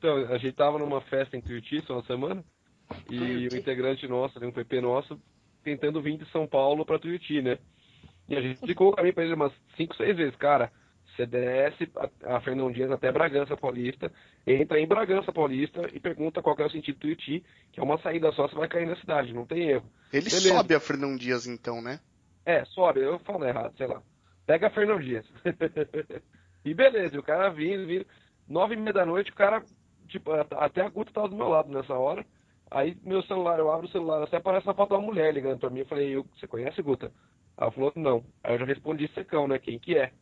Então, a gente tava numa festa em Tuiuti uma semana, e o integrante nosso, um PP nosso, tentando vir de São Paulo pra Tuiuti, né? E a gente ficou o caminho pra ele umas 5, 6 vezes, cara. Você desce a, a Fernão Dias até Bragança Paulista, entra em Bragança Paulista e pergunta qual é o sentido do Tuiuti, que é uma saída só, você vai cair na cidade, não tem erro. Ele Beleza. sobe a Fernão Dias então, né? É, sobe, eu falo errado, sei lá. Pega a Fernão Dias. e beleza, o cara vindo, vindo. Nove e meia da noite, o cara, tipo, até a Guta tava do meu lado nessa hora. Aí meu celular, eu abro o celular, até aparece a foto de uma mulher ligando pra mim. Eu falei, eu, você conhece Guta? Ela falou, não. Aí eu já respondi secão, né? Quem que é?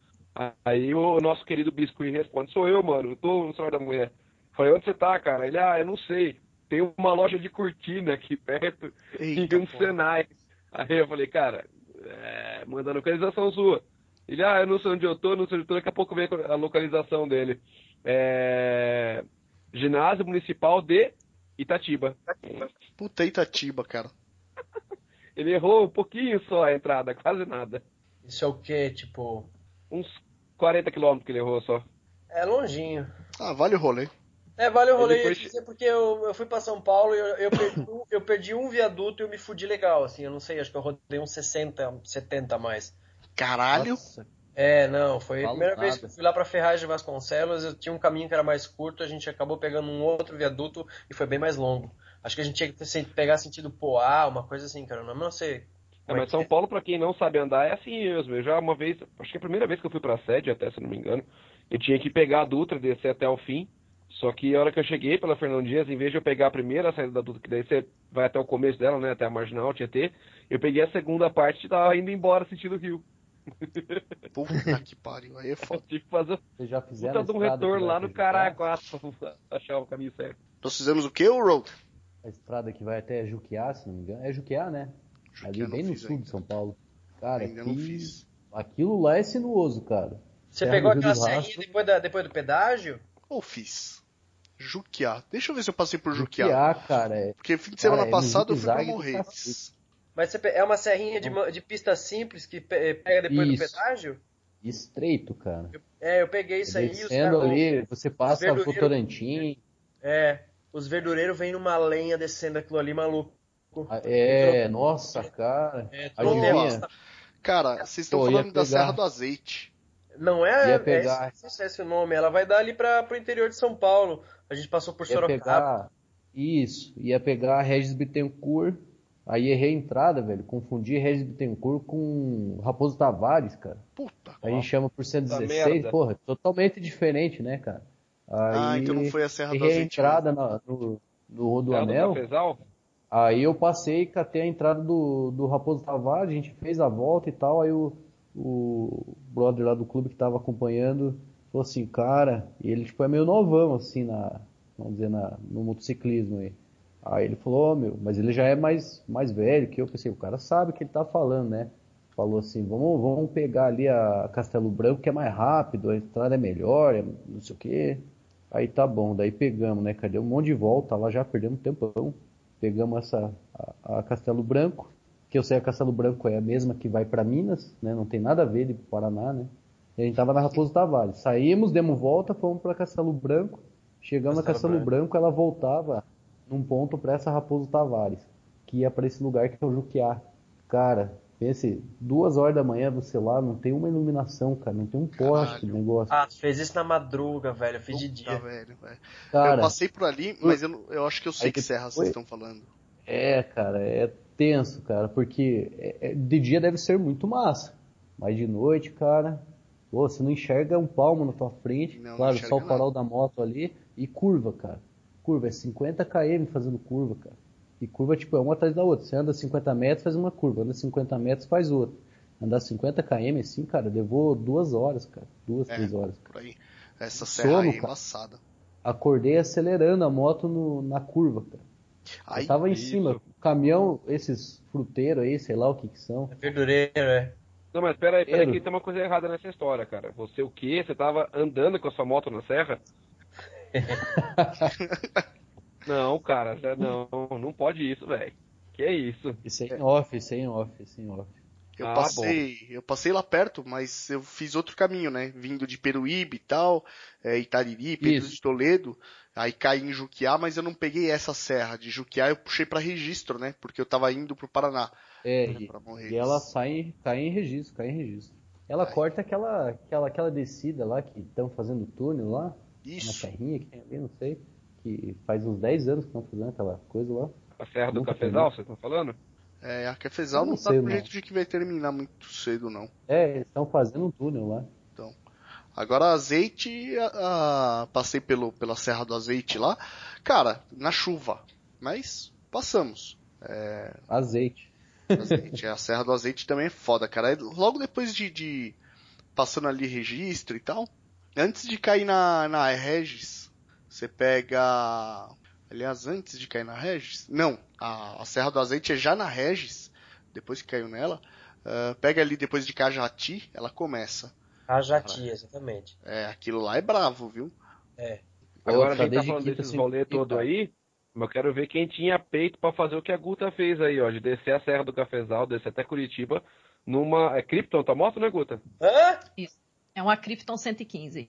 Aí o nosso querido Biscuit responde, sou eu, mano, eu tô no celular da mulher. Falei, onde você tá, cara? Ele, ah, eu não sei. Tem uma loja de cortina aqui perto Eita, e um. Senai. Aí eu falei, cara, é, mandando localização sua. Ele, ah, eu não sei onde eu tô, não sei onde eu tô, daqui a pouco vem a localização dele. É... Ginásio Municipal de Itatiba. Puta Itatiba, cara. Ele errou um pouquinho só a entrada, quase nada. Isso é o quê? Tipo. Uns 40 quilômetros que ele errou só. É longinho. Ah, vale o rolê. É, vale o rolê, depois... porque eu, eu fui para São Paulo e eu, eu, perdi, eu perdi um viaduto e eu me fudi legal, assim, eu não sei, acho que eu rodei uns 60, 70 a mais. Caralho! Nossa. É, não, foi a primeira vez que eu fui lá pra Ferraz de Vasconcelos, eu tinha um caminho que era mais curto, a gente acabou pegando um outro viaduto e foi bem mais longo. Acho que a gente tinha que pegar sentido Poá, uma coisa assim, cara, não, não sei. É, mas São Paulo, para quem não sabe andar, é assim mesmo. Eu já uma vez, acho que é a primeira vez que eu fui pra sede, até se não me engano, eu tinha que pegar a Dutra, descer até o fim, só que a hora que eu cheguei pela Fernão Dias, em vez de eu pegar a primeira saída da Dutra, que daí você vai até o começo dela, né, até a Marginal, Tietê, eu peguei a segunda parte e tava indo embora sentido Rio. Puta que pariu, aí é foda. Tive que fazer Vocês já fizeram puta de um retorno lá no Caraguá pra achar o caminho certo. Nós fizemos o que, o Road? A estrada que vai até Juquiá, se não me engano. É Juquiá, né? Juquiá Ali bem no sul ainda. de São Paulo. Cara, ainda aqui... não fiz. Aquilo lá é sinuoso, cara. Você Terra pegou aquela serrinha depois, da, depois do pedágio? Ou fiz. Juquiá. Deixa eu ver se eu passei por Juquiá. Juquiá, cara. É... Porque fim de semana cara, é passado é eu fui pra Morretes. Mas é uma serrinha de, de pista simples que pega depois isso. do pedágio? Estreito, cara. Eu, é, eu peguei isso aí. Descendo ali, você passa o Votorantim. É, os verdureiros vêm numa lenha descendo aquilo ali, maluco. Ah, é, nossa, cara. É, nossa. Cara, vocês estão falando da pegar... Serra do Azeite. Não é, ia pegar... é, é esse o nome, ela vai dar ali para pro interior de São Paulo. A gente passou por ia Sorocaba. Pegar... Isso, ia pegar a Regis Bittencourt, aí errei a entrada, velho. Confundi Regis Bittencourt com Raposo Tavares, cara. Puta. A gente chama por 116, porra, totalmente diferente, né, cara? Aí, ah, então não foi a Serra. Errei a entrada no, no, no Rodoanel. Aí eu passei, catei a entrada do, do Raposo Tavares, a gente fez a volta e tal, aí o, o brother lá do clube que tava acompanhando falou assim, cara, e ele tipo é meio novão, assim, na, vamos dizer, na, no motociclismo aí. Aí ele falou, oh, meu, mas ele já é mais, mais velho que eu, pensei, o cara sabe o que ele tá falando, né? Falou assim, vamos, vamos pegar ali a Castelo Branco que é mais rápido, a estrada é melhor, é não sei o que. Aí tá bom, daí pegamos, né? Cadê um monte de volta lá, já perdemos tempão. Pegamos essa a, a Castelo Branco, que eu sei a Castelo Branco é a mesma que vai para Minas, né? Não tem nada a ver de Paraná, né? E a gente tava na Raposo Tavares. Saímos, demos volta, fomos para Castelo Branco. Chegamos Castelo na Castelo Branco. Branco, ela voltava num ponto para essa Raposo Tavares, que ia para esse lugar que é o Juquiá. Cara, pense, duas horas da manhã você lá, não tem uma iluminação, cara, não tem um poste no negócio. Ah, fez isso na madruga, velho, eu fiz Puta, de dia. Velho, velho. Cara, eu passei por ali, mas eu, eu acho que eu sei que, que serra vocês estão falando. É, cara, é tenso, cara, porque é, é, de dia deve ser muito massa, mas de noite, cara, pô, você não enxerga um palmo na tua frente, não, claro, não só o farol da moto ali, e curva, cara. Curva, é 50 km fazendo curva, cara. E curva, tipo, é uma atrás da outra. Você anda 50 metros, faz uma curva. Anda 50 metros, faz outra. Andar 50 km assim, cara, levou duas horas, cara. Duas, é, três horas. Por aí. Essa serra Sono, aí é embaçada. Acordei acelerando a moto no, na curva, cara. Ai, eu tava em cima, caminhão, esses fruteiros aí, sei lá o que que são. É verdureiro, é. Não, mas pera aí, pera aí que tem uma coisa errada nessa história, cara. Você o quê? Você tava andando com a sua moto na serra? não, cara, não, não pode isso, velho. Que é isso? Isso é em off, isso é em off, isso é em off. Eu ah, passei, bom. eu passei lá perto, mas eu fiz outro caminho, né? Vindo de Peruíbe e tal, é, Itariri, Pedro Isso. de Toledo, aí caí em Juquiá, mas eu não peguei essa serra. De Juquiá eu puxei para registro, né? Porque eu tava indo pro Paraná. É, né, e, e ela sai, cai em registro, cai em registro. Ela corta aquela, aquela, aquela descida lá que estão fazendo túnel lá. Isso. Uma serrinha que tem ali, não sei. Que faz uns 10 anos que estão fazendo aquela coisa lá. A Serra do Cafezal, vocês estão falando? É, a Cafezal não, não tá do jeito de que vai terminar muito cedo, não. É, eles estão fazendo um túnel lá. Então. Agora azeite, a, a, passei pelo, pela Serra do Azeite lá. Cara, na chuva. Mas passamos. É... Azeite. Azeite. a Serra do Azeite também é foda, cara. É logo depois de, de, Passando ali registro e tal. Antes de cair na, na Regis, você pega. Aliás, antes de cair na Regis. Não, a, a Serra do Azeite é já na Regis. Depois que caiu nela. Uh, pega ali depois de Cajati, ela começa. Cajati, exatamente. É, aquilo lá é bravo, viu? É. Agora a gente tá falando desses rolê todo aí. Eu quero ver quem tinha peito para fazer o que a Guta fez aí, ó, de descer a Serra do Cafezal, descer até Curitiba, numa. É Krypton, tá moto, né, Guta? Hã? Isso. É uma Krypton 115.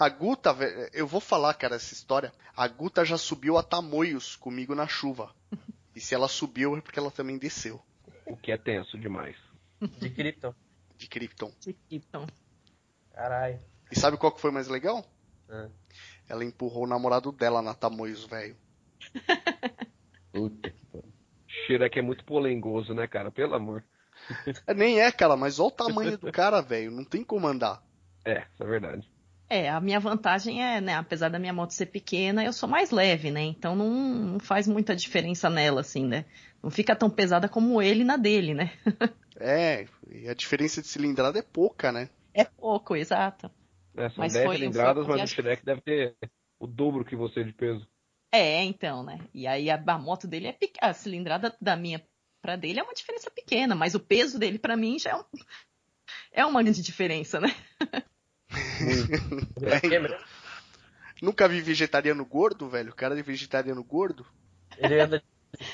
A Guta, eu vou falar, cara, essa história. A Guta já subiu a tamoios comigo na chuva. E se ela subiu é porque ela também desceu. O que é tenso demais. De Krypton. De Krypton. De Krypton. Caralho. E sabe qual que foi mais legal? É. Ela empurrou o namorado dela na Tamoios, velho. Puta que pariu. Shrek é muito polengoso, né, cara? Pelo amor. É, nem é, cara, mas olha o tamanho do cara, velho. Não tem como andar. É, isso é verdade. É, a minha vantagem é, né, apesar da minha moto ser pequena, eu sou mais leve, né? Então não, não faz muita diferença nela, assim, né? Não fica tão pesada como ele na dele, né? é, e a diferença de cilindrada é pouca, né? É pouco, exato. É, são mas 10 cilindradas, mas o Shrek deve ter o dobro que você de peso. É, então, né? E aí a, a moto dele é pequena. A cilindrada da minha para dele é uma diferença pequena, mas o peso dele para mim já é, um, é uma grande diferença, né? é, Nunca vi vegetariano gordo, velho. O cara é vegetariano gordo. Ele anda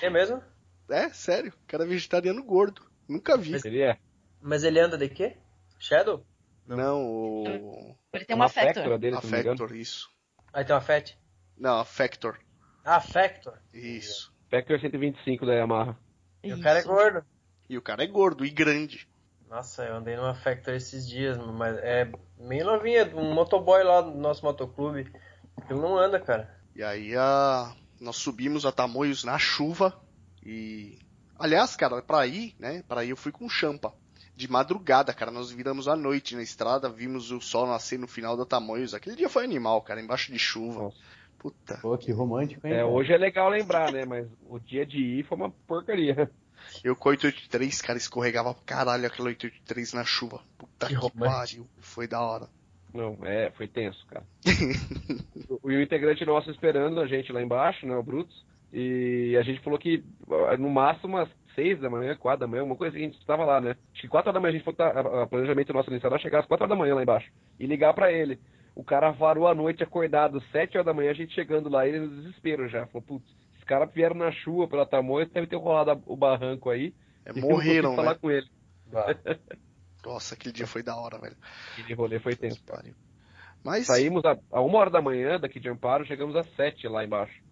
de mesmo? É, sério. O cara é vegetariano gordo. Nunca vi. Mas ele é. Mas ele anda de quê? Shadow? Não, não o. Ele tem uma, uma Factor. Dele, a Factor, isso. Aí tem uma Fat? Não, a Factor. Ah, Factor. Isso. Factor 125 da Yamaha. E isso. o cara é gordo. E o cara é gordo e grande. Nossa, eu andei numa Factor esses dias, mas é meio novinha, um motoboy lá do nosso motoclube. Ele não anda, cara. E aí a... nós subimos a Tamoios na chuva e... Aliás, cara, pra ir, né, pra ir eu fui com champa de madrugada, cara. Nós viramos à noite na estrada, vimos o sol nascer no final da Tamanhos. Aquele dia foi animal, cara, embaixo de chuva. Puta. Pô, que romântico, hein? É, hoje é legal lembrar, né? Mas o dia de ir foi uma porcaria. Eu com 883, cara, escorregava pra caralho aquela 883 na chuva. Puta que, que pariu. Foi da hora. Não, é, foi tenso, cara. o, e o integrante nosso esperando a gente lá embaixo, né, o Brutus. E a gente falou que no máximo umas seis da manhã, quatro da manhã, uma coisa assim, a gente estava lá, né? Acho que quatro horas da manhã a gente foi, o planejamento nosso inicial era chegar às quatro horas da manhã lá embaixo e ligar para ele. O cara varou a noite acordado, sete horas da manhã, a gente chegando lá, ele no desespero já. Falou, putz, os caras vieram na chuva pela tamanho, deve ter rolado o barranco aí. É, morreram, né? falar com ele. Nossa, aquele dia foi da hora, velho. Aquele rolê foi tenso. Mas... Saímos a, a, uma hora da manhã daqui de Amparo, chegamos às sete lá embaixo.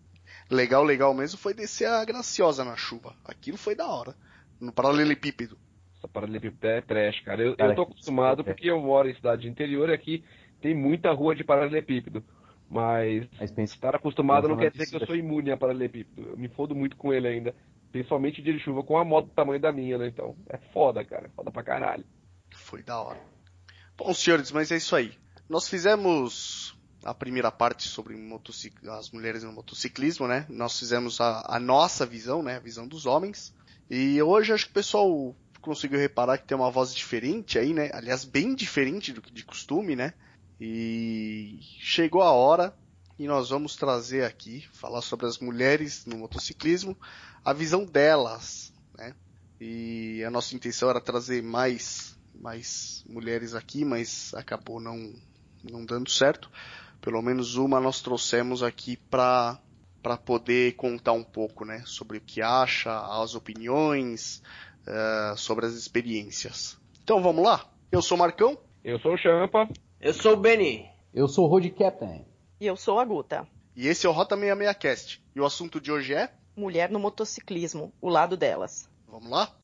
Legal, legal mesmo foi descer a Graciosa na chuva. Aquilo foi da hora. No paralelepípedo. Essa paralelepípedo é trash, cara. Eu, cara, eu tô acostumado porque eu moro em cidade interior e aqui tem muita rua de paralelepípedo. Mas, Mas estar acostumado não quer dizer que eu sou imune a paralelepípedo. Eu me fodo muito com ele ainda. Principalmente dia de chuva com a moto do tamanho da minha, né? Então, é foda, cara. Foda pra caralho. Foi da hora. Bom, senhores, mas é isso aí. Nós fizemos a primeira parte sobre as mulheres no motociclismo, né? Nós fizemos a, a, nossa visão, né? A visão dos homens. E hoje acho que o pessoal conseguiu reparar que tem uma voz diferente aí, né? Aliás, bem diferente do que de costume, né? E chegou a hora e nós vamos trazer aqui, falar sobre as mulheres no motociclismo, a visão delas, né? E a nossa intenção era trazer mais, mais mulheres aqui, mas acabou não, não dando certo pelo menos uma nós trouxemos aqui para para poder contar um pouco, né, sobre o que acha, as opiniões, uh, sobre as experiências. Então vamos lá? Eu sou o Marcão. Eu sou o Champa. Eu sou o Benny. Eu sou o Road Captain. E eu sou a Guta. E esse é o Rota 66 Cast. E o assunto de hoje é? Mulher no motociclismo, o lado delas. Vamos lá?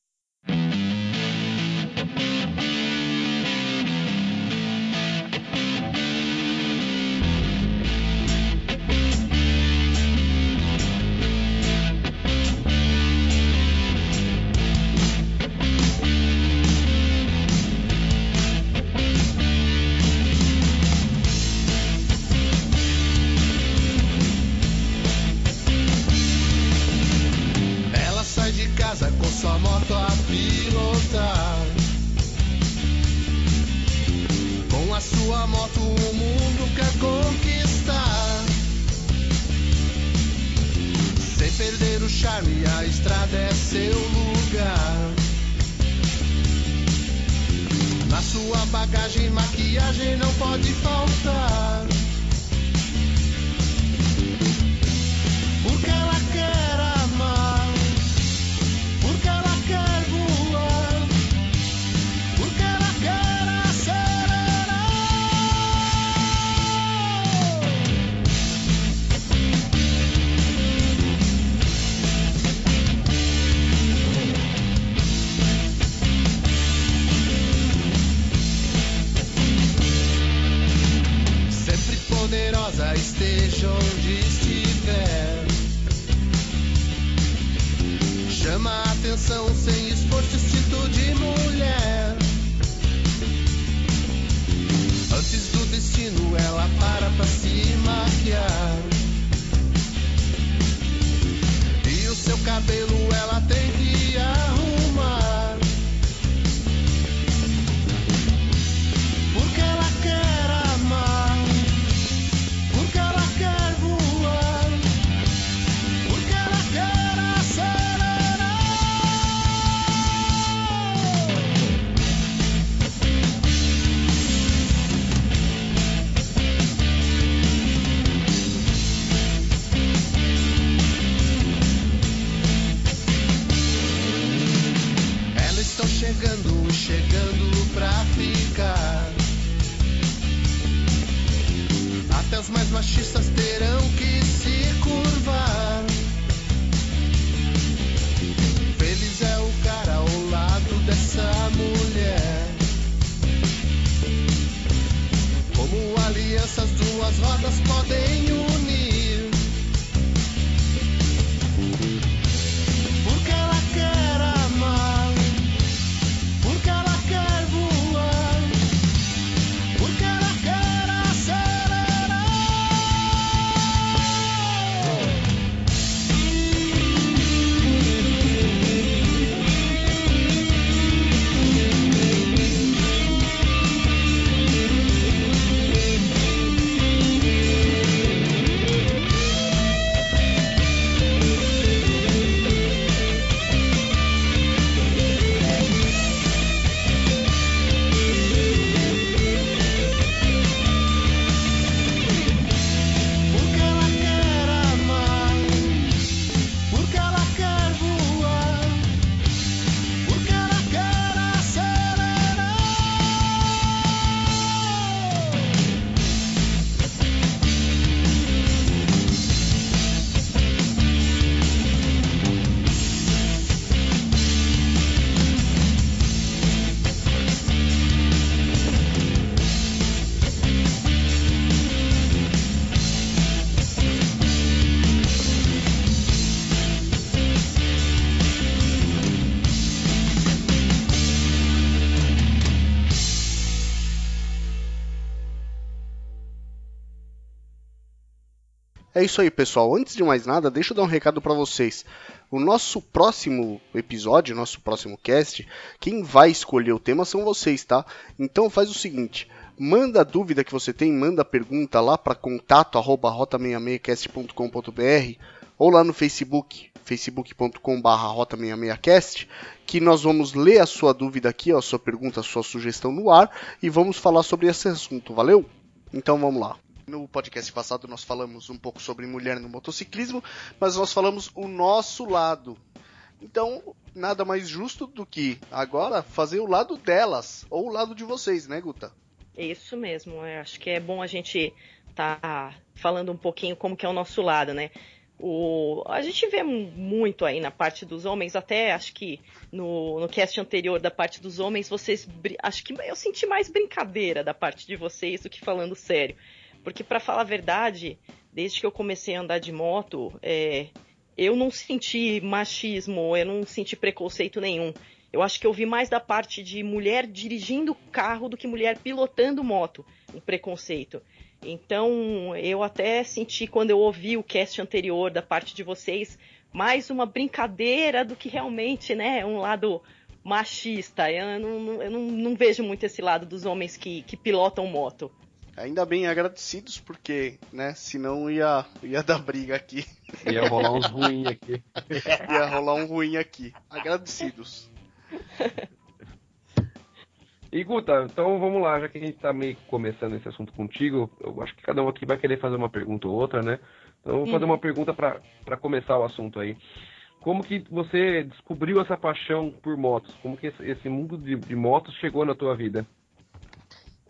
É isso aí, pessoal. Antes de mais nada, deixa eu dar um recado para vocês. O nosso próximo episódio, nosso próximo cast, quem vai escolher o tema são vocês, tá? Então faz o seguinte, manda a dúvida que você tem, manda a pergunta lá para contato@rota66cast.com.br ou lá no Facebook, facebook.com/rota66cast, que nós vamos ler a sua dúvida aqui, a sua pergunta, a sua sugestão no ar e vamos falar sobre esse assunto, valeu? Então vamos lá. No podcast passado nós falamos um pouco sobre mulher no motociclismo, mas nós falamos o nosso lado. Então, nada mais justo do que agora fazer o lado delas, ou o lado de vocês, né, Guta? Isso mesmo, eu acho que é bom a gente tá falando um pouquinho como que é o nosso lado, né? O, a gente vê muito aí na parte dos homens, até acho que no, no cast anterior da parte dos homens, vocês. Acho que eu senti mais brincadeira da parte de vocês do que falando sério. Porque, para falar a verdade, desde que eu comecei a andar de moto, é, eu não senti machismo, eu não senti preconceito nenhum. Eu acho que eu vi mais da parte de mulher dirigindo carro do que mulher pilotando moto, um preconceito. Então, eu até senti quando eu ouvi o cast anterior da parte de vocês, mais uma brincadeira do que realmente, né, um lado machista. Eu não, eu não, não vejo muito esse lado dos homens que, que pilotam moto. Ainda bem agradecidos, porque, né, senão ia, ia dar briga aqui. Ia rolar uns ruins aqui. ia rolar um ruim aqui. Agradecidos. E Guta, então vamos lá, já que a gente tá meio começando esse assunto contigo, eu acho que cada um aqui vai querer fazer uma pergunta ou outra, né? Então eu vou fazer uhum. uma pergunta para começar o assunto aí. Como que você descobriu essa paixão por motos? Como que esse mundo de, de motos chegou na tua vida?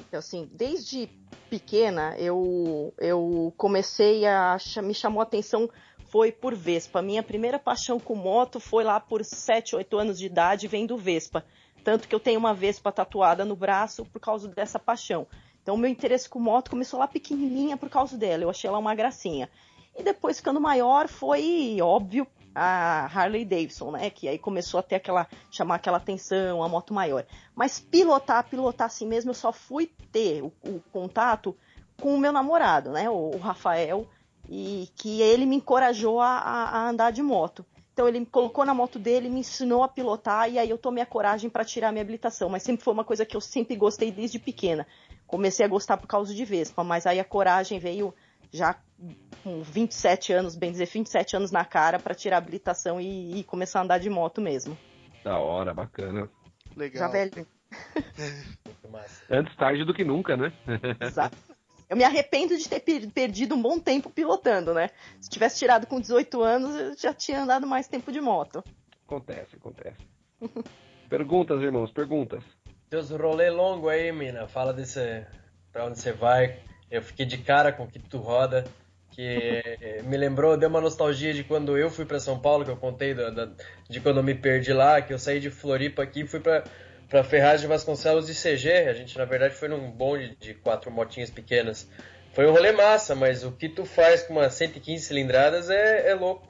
Então, assim, desde pequena eu, eu comecei a me chamou a atenção foi por Vespa. Minha primeira paixão com moto foi lá por 7, 8 anos de idade vendo Vespa. Tanto que eu tenho uma Vespa tatuada no braço por causa dessa paixão. Então, meu interesse com moto começou lá pequenininha por causa dela. Eu achei ela uma gracinha. E depois, ficando maior, foi óbvio a Harley Davidson, né? Que aí começou a ter aquela chamar aquela atenção, a moto maior. Mas pilotar, pilotar assim mesmo, eu só fui ter o, o contato com o meu namorado, né? O, o, Rafael, e que ele me encorajou a, a, andar de moto. Então ele me colocou na moto dele, me ensinou a pilotar e aí eu tomei a coragem para tirar minha habilitação. Mas sempre foi uma coisa que eu sempre gostei desde pequena. Comecei a gostar por causa de Vespa, mas aí a coragem veio já com 27 anos, bem dizer, 27 anos na cara para tirar a habilitação e, e, começar a andar de moto mesmo. Da hora, bacana. Legal. Já velho. Antes tarde do que nunca, né? Exato. Eu me arrependo de ter perdido um bom tempo pilotando, né? Se tivesse tirado com 18 anos, eu já tinha andado mais tempo de moto. Acontece, acontece. perguntas, irmãos, perguntas. Teus rolê longo aí, mina. Fala desse. pra onde você vai. Eu fiquei de cara com o que tu roda. Que me lembrou, deu uma nostalgia de quando eu fui para São Paulo, que eu contei da, da, de quando eu me perdi lá, que eu saí de Floripa aqui e fui para para Ferraz de Vasconcelos e CG. A gente, na verdade, foi num bonde de quatro motinhas pequenas. Foi um rolê massa, mas o que tu faz com umas 115 cilindradas é, é louco.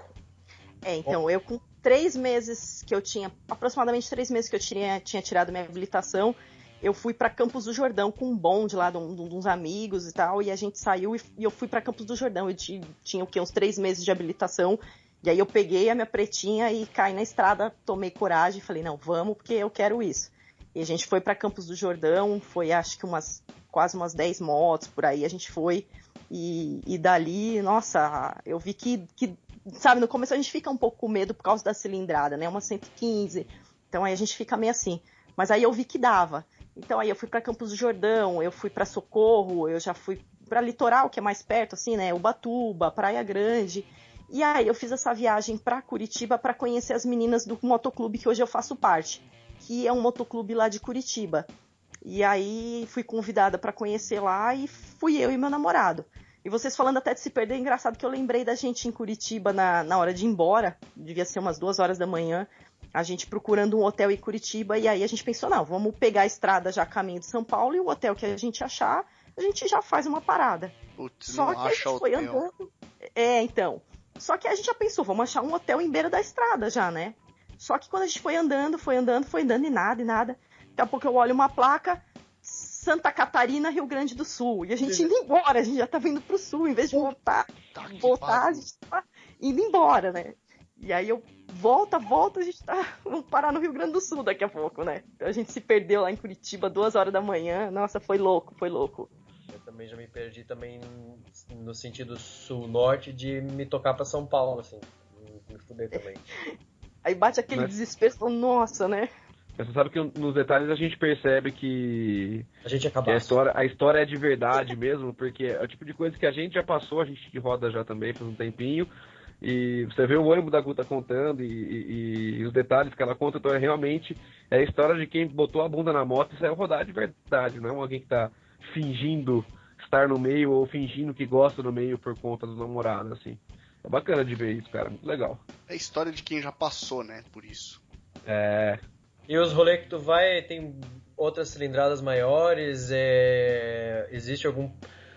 É, então, eu com três meses que eu tinha, aproximadamente três meses que eu tinha, tinha tirado minha habilitação, eu fui para Campos do Jordão com um bonde lá de, de uns amigos e tal, e a gente saiu e, e eu fui para Campos do Jordão. Eu tinha, tinha o quê? Uns três meses de habilitação. E aí eu peguei a minha pretinha e caí na estrada, tomei coragem e falei, não, vamos, porque eu quero isso. E a gente foi para Campos do Jordão, foi acho que umas quase umas 10 motos por aí, a gente foi. E, e dali, nossa, eu vi que, que, sabe, no começo a gente fica um pouco com medo por causa da cilindrada, né? Uma 115. Então aí a gente fica meio assim. Mas aí eu vi que dava. Então aí eu fui para Campos do Jordão, eu fui para Socorro, eu já fui para Litoral, que é mais perto, assim, né? Ubatuba, Praia Grande. E aí eu fiz essa viagem para Curitiba para conhecer as meninas do motoclube que hoje eu faço parte que é um motoclube lá de Curitiba. E aí fui convidada para conhecer lá e fui eu e meu namorado. E vocês falando até de se perder, é engraçado que eu lembrei da gente em Curitiba na, na hora de ir embora, devia ser umas duas horas da manhã, a gente procurando um hotel em Curitiba, e aí a gente pensou, não, vamos pegar a estrada já caminho de São Paulo e o hotel que a gente achar, a gente já faz uma parada. Putz, Só que a gente foi hotel. andando. É, então. Só que a gente já pensou, vamos achar um hotel em beira da estrada já, né? Só que quando a gente foi andando, foi andando, foi andando e nada, e nada. Daqui a pouco eu olho uma placa, Santa Catarina, Rio Grande do Sul. E a gente indo embora, a gente já tava indo pro sul, em vez de voltar, tá voltar, a gente tá indo embora, né? E aí eu volta, volta, a gente tá. Vamos parar no Rio Grande do Sul daqui a pouco, né? A gente se perdeu lá em Curitiba, duas horas da manhã. Nossa, foi louco, foi louco. Eu também já me perdi também no sentido sul-norte de me tocar para São Paulo, assim. Me fuder também. Aí bate aquele Mas... desespero, nossa, né? Você sabe que nos detalhes a gente percebe que. A gente acaba. A história, a história é de verdade mesmo, porque é o tipo de coisa que a gente já passou, a gente roda já também faz um tempinho. E você vê o ânimo da Guta contando e, e, e, os detalhes que ela conta, então é realmente é a história de quem botou a bunda na moto e saiu rodar de verdade, não é alguém que está fingindo estar no meio ou fingindo que gosta do meio por conta do namorado, assim. É bacana de ver isso, cara, muito legal. É a história de quem já passou, né, por isso. É. E os rolês que tu vai, tem outras cilindradas maiores? É... Existe algum.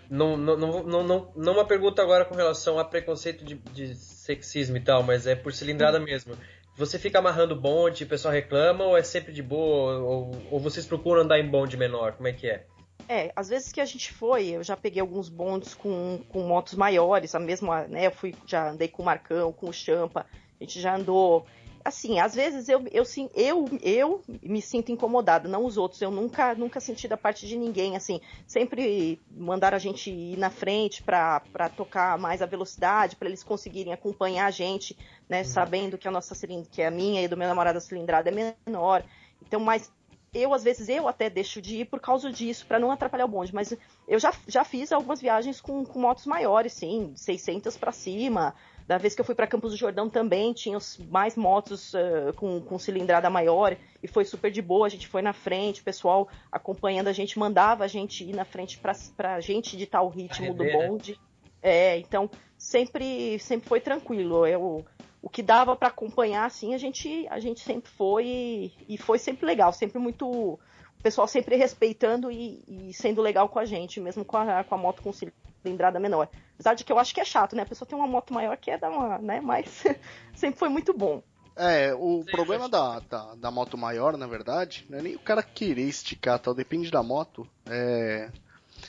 Não, não, não, não, não uma pergunta agora com relação a preconceito de, de sexismo e tal, mas é por cilindrada hum. mesmo. Você fica amarrando bonde, o pessoal reclama ou é sempre de boa? Ou, ou vocês procuram andar em bonde menor? Como é que é? É, às vezes que a gente foi, eu já peguei alguns bondes com, com motos maiores, a mesma, né? Eu fui, já andei com o Marcão, com o Champa, a gente já andou assim, às vezes eu, eu, eu, eu me sinto incomodado, não os outros. Eu nunca, nunca senti da parte de ninguém, assim, sempre mandaram a gente ir na frente para tocar mais a velocidade, para eles conseguirem acompanhar a gente, né, uhum. sabendo que a nossa que a minha e do meu namorado a cilindrada é menor. Então, mas eu às vezes eu até deixo de ir por causa disso, para não atrapalhar o bonde, mas eu já, já fiz algumas viagens com, com motos maiores, sim, 600 para cima, da vez que eu fui para Campos do Jordão também, tinha mais motos uh, com, com cilindrada maior e foi super de boa. A gente foi na frente, o pessoal acompanhando a gente, mandava a gente ir na frente para a gente editar o ritmo do bonde. É, então sempre, sempre foi tranquilo. Eu, o que dava para acompanhar, assim, a gente, a gente sempre foi e, e foi sempre legal, sempre muito o pessoal sempre respeitando e, e, sendo legal com a gente, mesmo com a, com a moto com cilindrada menor. Apesar de que eu acho que é chato, né? A pessoa tem uma moto maior que é dar uma, né? Mas sempre foi muito bom. É, o Sim, problema da, da, da, moto maior, na verdade, não é nem o cara querer esticar tal, depende da moto. É,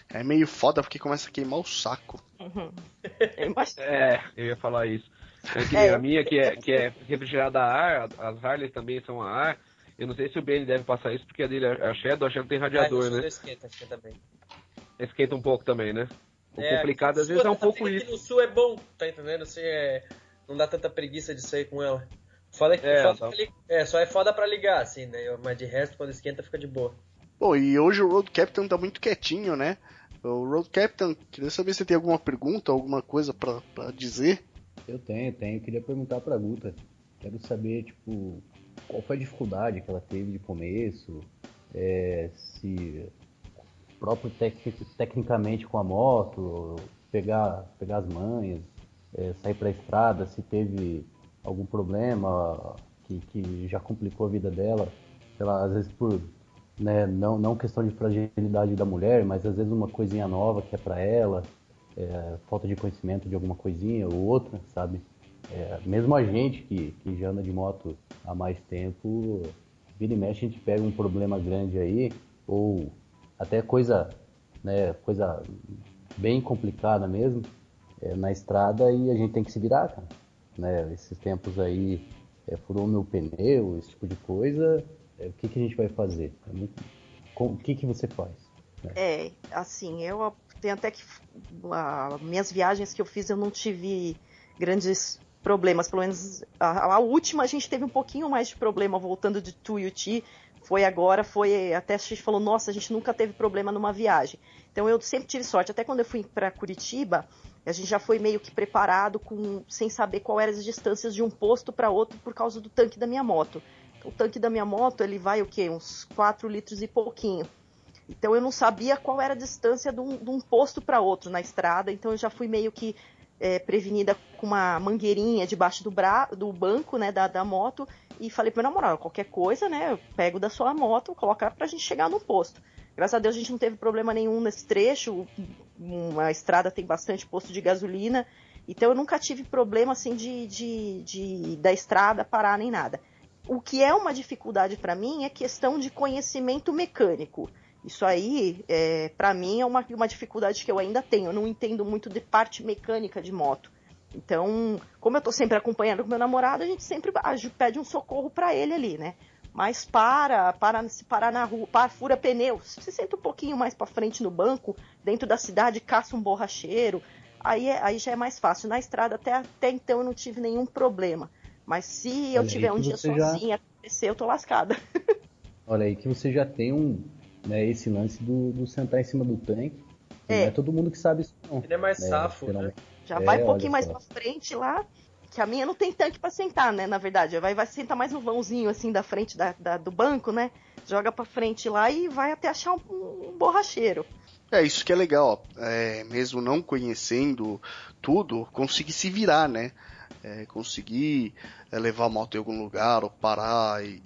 é meio foda porque começa a queimar o saco. Uhum. é, eu ia falar isso. É que é, a minha, que é, que é refrigerada a ar, as Harley também são a ar. Eu não sei se o Ben deve passar isso, porque a dele é a Shadow, a Shadow tem radiador, ah, né? Esquenta, esquenta bem. Esquenta um pouco também, né? O é, complicado às vezes é um pouco isso. Aqui no sul é bom, tá entendendo? Assim, é, não dá tanta preguiça de sair com ela. Foda que, é, foda tá. é, só é foda pra ligar, assim, né? Mas de resto, quando esquenta, fica de boa. Pô, e hoje o Road Captain tá muito quietinho, né? O Road Captain, queria saber se você tem alguma pergunta, alguma coisa pra, pra dizer. Eu tenho, tenho. Eu queria perguntar pra Guta. Quero saber, tipo, qual foi a dificuldade que ela teve de começo, é, se próprio tec, tecnicamente com a moto, pegar, pegar as manhas, é, sair para a estrada, se teve algum problema que, que já complicou a vida dela, sei lá, às vezes por né, não, não questão de fragilidade da mulher, mas às vezes uma coisinha nova que é para ela, é, falta de conhecimento de alguma coisinha ou outra, sabe? É, mesmo a gente que, que já anda de moto há mais tempo, vira e mexe a gente pega um problema grande aí, ou até coisa, né, coisa bem complicada mesmo é, na estrada e a gente tem que se virar, cara. Né? Esses tempos aí é, furou meu pneu, esse tipo de coisa, é, o que, que a gente vai fazer? É o que, que você faz? Né? É, assim, eu tenho até que. A, minhas viagens que eu fiz eu não tive grandes problemas, pelo menos a, a, última a gente teve um pouquinho mais de problema voltando de Tuiuti, foi agora, foi até a gente falou, nossa, a gente nunca teve problema numa viagem. Então eu sempre tive sorte. Até quando eu fui para Curitiba, a gente já foi meio que preparado com sem saber qual eram as distâncias de um posto para outro por causa do tanque da minha moto. O tanque da minha moto, ele vai o quê? Uns 4 litros e pouquinho. Então eu não sabia qual era a distância de um, de um posto para outro na estrada, então eu já fui meio que é, prevenida com uma mangueirinha debaixo do, bra do banco né, da, da moto e falei para meu namorado, qualquer coisa, né, eu pego da sua moto, colocar pra gente chegar no posto. Graças a Deus a gente não teve problema nenhum nesse trecho, a estrada tem bastante posto de gasolina, então eu nunca tive problema assim de, de, de da estrada parar nem nada. O que é uma dificuldade para mim é questão de conhecimento mecânico. Isso aí, é, para mim, é uma, uma dificuldade que eu ainda tenho. Eu não entendo muito de parte mecânica de moto. Então, como eu tô sempre acompanhando com meu namorado, a gente sempre pede um socorro para ele ali, né? Mas para, para se parar na rua, para, fura pneu, se senta um pouquinho mais para frente no banco, dentro da cidade, caça um borracheiro, aí, é, aí já é mais fácil. Na estrada, até, até então, eu não tive nenhum problema. Mas se eu Olha tiver um dia sozinha, já... acontecer, eu tô lascada. Olha aí que você já tem um, né, esse lance do, do sentar em cima do tanque. É. Não é todo mundo que sabe isso não. Ele é mais é, safo, né? Já é, vai um pouquinho mais pra frente lá. que a minha não tem tanque para sentar, né? Na verdade, vai, vai sentar mais no vãozinho assim da frente da, da, do banco, né? Joga para frente lá e vai até achar um, um borracheiro. É, isso que é legal, é, mesmo não conhecendo tudo, conseguir se virar, né? É, conseguir é, levar a moto em algum lugar ou parar e,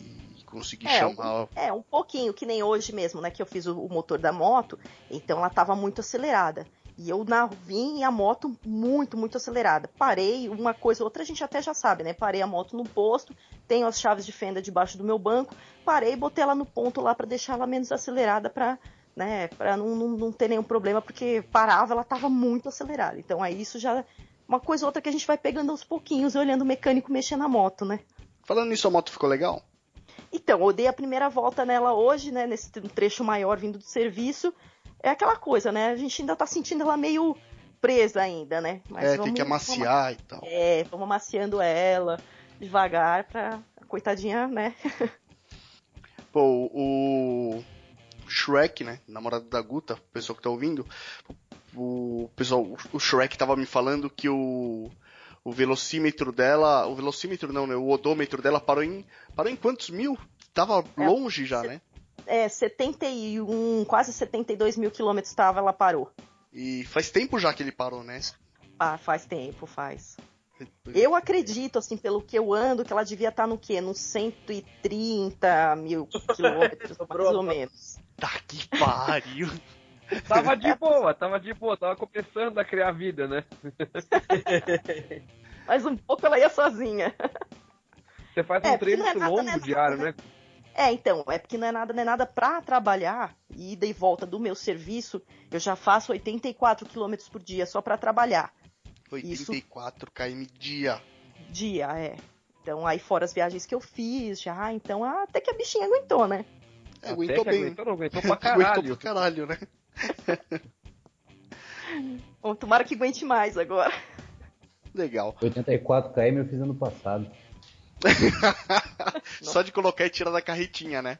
e conseguir é, chamar. Um, é, um pouquinho, que nem hoje mesmo, né? Que eu fiz o, o motor da moto, então ela estava muito acelerada. E eu na, vim a moto muito, muito acelerada. Parei, uma coisa outra a gente até já sabe, né? Parei a moto no posto, tenho as chaves de fenda debaixo do meu banco, parei, botei ela no ponto lá para deixar ela menos acelerada para né, para não, não, não, ter nenhum problema, porque parava, ela estava muito acelerada. Então aí isso já uma coisa ou outra que a gente vai pegando aos pouquinhos, olhando o mecânico mexer na moto, né? Falando nisso, a moto ficou legal? Então, eu dei a primeira volta nela hoje, né, nesse trecho maior vindo do serviço é aquela coisa, né? A gente ainda tá sentindo ela meio presa ainda, né? Mas é, vamos, tem que amaciar vamos, e tal. É, vamos amaciando ela devagar pra coitadinha, né? Pô, o Shrek, né? Namorado da Guta, pessoal que tá ouvindo, o pessoal, o Shrek tava me falando que o o velocímetro dela, o velocímetro não, né? O odômetro dela parou em parou em quantos mil? Tava é, longe já, né? É, 71, quase 72 mil quilômetros estava, ela parou. E faz tempo já que ele parou, né? Ah, faz tempo, faz. Eu acredito, assim, pelo que eu ando, que ela devia estar tá no quê? Nos 130 mil quilômetros, mais ou menos. Tá que pariu! tava de boa, tava de boa, tava começando a criar vida, né? Mas um pouco ela ia sozinha. Você faz um é, treino é longo nada, diário, né? É, então, é porque não é nada, não é nada pra trabalhar, ida e volta do meu serviço, eu já faço 84 km por dia só para trabalhar. 84 Isso... km dia. Dia, é. Então, aí fora as viagens que eu fiz já, então até que a bichinha aguentou, né? É, aguentou bem. Aguentou, não, aguentou pra caralho. aguentou pra caralho, né? Bom, tomara que aguente mais agora. Legal. 84 km eu fiz ano passado. Só de colocar e tirar da carretinha, né?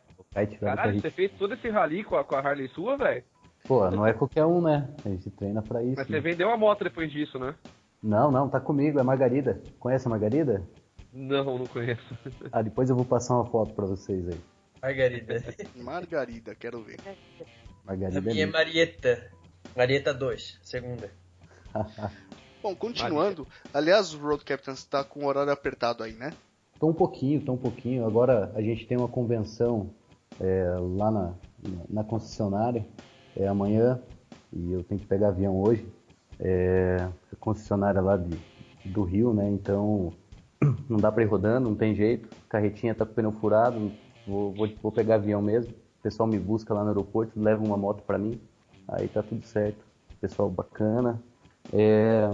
Caralho, você fez todo esse rally com a, com a Harley sua, velho? Pô, não é qualquer um, né? A gente treina pra isso. Mas você né? vendeu a moto depois disso, né? Não, não, tá comigo, é Margarida. Conhece a Margarida? Não, não conheço. Ah, depois eu vou passar uma foto pra vocês aí. Margarida. Margarida, quero ver. Margarida. A minha é Marieta. Marieta 2, segunda. Bom, continuando. Aliás, o Road Captains tá com o horário apertado aí, né? Um pouquinho, um pouquinho. Agora a gente tem uma convenção é, lá na, na concessionária é, amanhã e eu tenho que pegar avião hoje. É, concessionária lá de, do Rio, né? Então não dá para ir rodando, não tem jeito. Carretinha tá com pneu furado, vou, vou, vou pegar avião mesmo. O pessoal me busca lá no aeroporto, leva uma moto para mim, aí tá tudo certo. Pessoal bacana. É,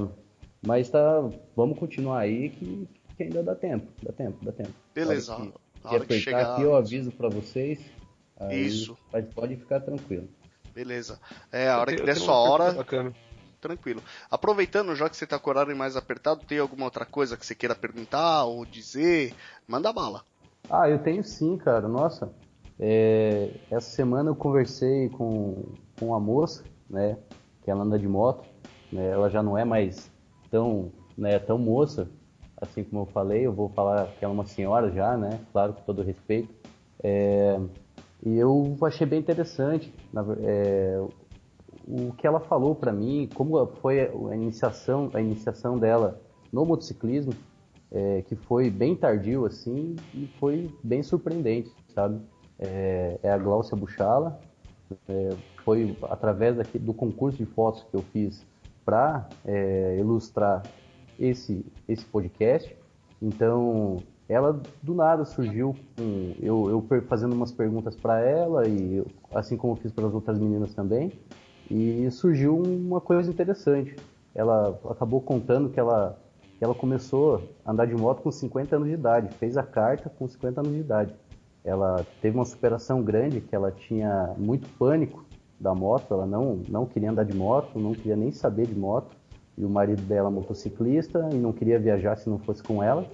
mas tá, vamos continuar aí que que ainda dá tempo, dá tempo, dá tempo. Beleza. Que, na hora que chegar aqui eu aviso para vocês. Isso. Pode ficar tranquilo. Beleza. É, a hora que der sua hora. Tranquilo. Aproveitando, já que você tá com o horário mais apertado, tem alguma outra coisa que você queira perguntar ou dizer? Manda bala. Ah, eu tenho sim, cara. Nossa. É, essa semana eu conversei com, com uma moça, né? Que ela anda de moto. Né, ela já não é mais tão, né, tão moça, assim como eu falei, eu vou falar que é uma senhora já, né? Claro, com todo respeito. É, e eu achei bem interessante na, é, o que ela falou para mim, como foi a iniciação, a iniciação dela no motociclismo, é, que foi bem tardio assim e foi bem surpreendente, sabe? É, é a Glaucia Buchala, é, foi através daqui, do concurso de fotos que eu fiz para é, ilustrar esse, esse podcast. Então, ela do nada surgiu com eu, eu fazendo umas perguntas para ela e assim como eu fiz para as outras meninas também. E surgiu uma coisa interessante. Ela acabou contando que ela que ela começou a andar de moto com 50 anos de idade fez a carta com 50 anos de idade. Ela teve uma superação grande que ela tinha muito pânico da moto ela não não queria andar de moto não queria nem saber de moto e o marido dela motociclista e não queria viajar se não fosse com ela.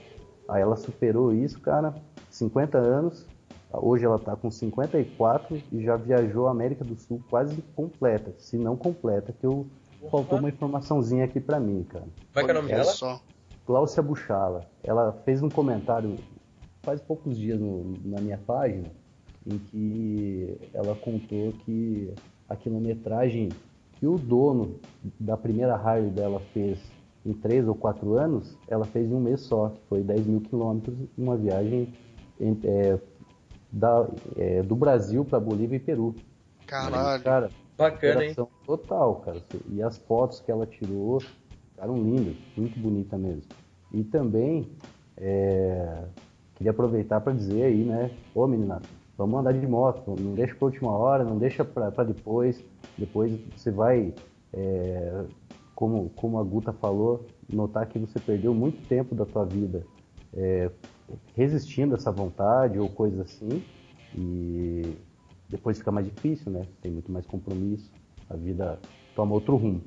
Aí ela superou isso, cara, 50 anos. Hoje ela tá com 54 e já viajou a América do Sul quase completa, se não completa, que eu faltou uma informaçãozinha aqui para mim, cara. Como é que é o nome dela? Só. Cláudia Buchala, ela fez um comentário faz poucos dias no, na minha página em que ela contou que a quilometragem que o dono da primeira Harley dela fez em três ou quatro anos, ela fez em um mês só, que foi 10 mil quilômetros, uma viagem é, da, é, do Brasil para Bolívia e Peru. Caralho. cara, Bacana, hein? Total, cara. E as fotos que ela tirou ficaram lindas, muito bonita mesmo. E também é, queria aproveitar para dizer aí, né? Ô menina, vamos andar de moto, não deixa para última hora, não deixa para depois. Depois você vai, é, como, como a Guta falou, notar que você perdeu muito tempo da tua vida é, resistindo a essa vontade ou coisa assim. E depois fica mais difícil, né? Tem muito mais compromisso, a vida toma outro rumo.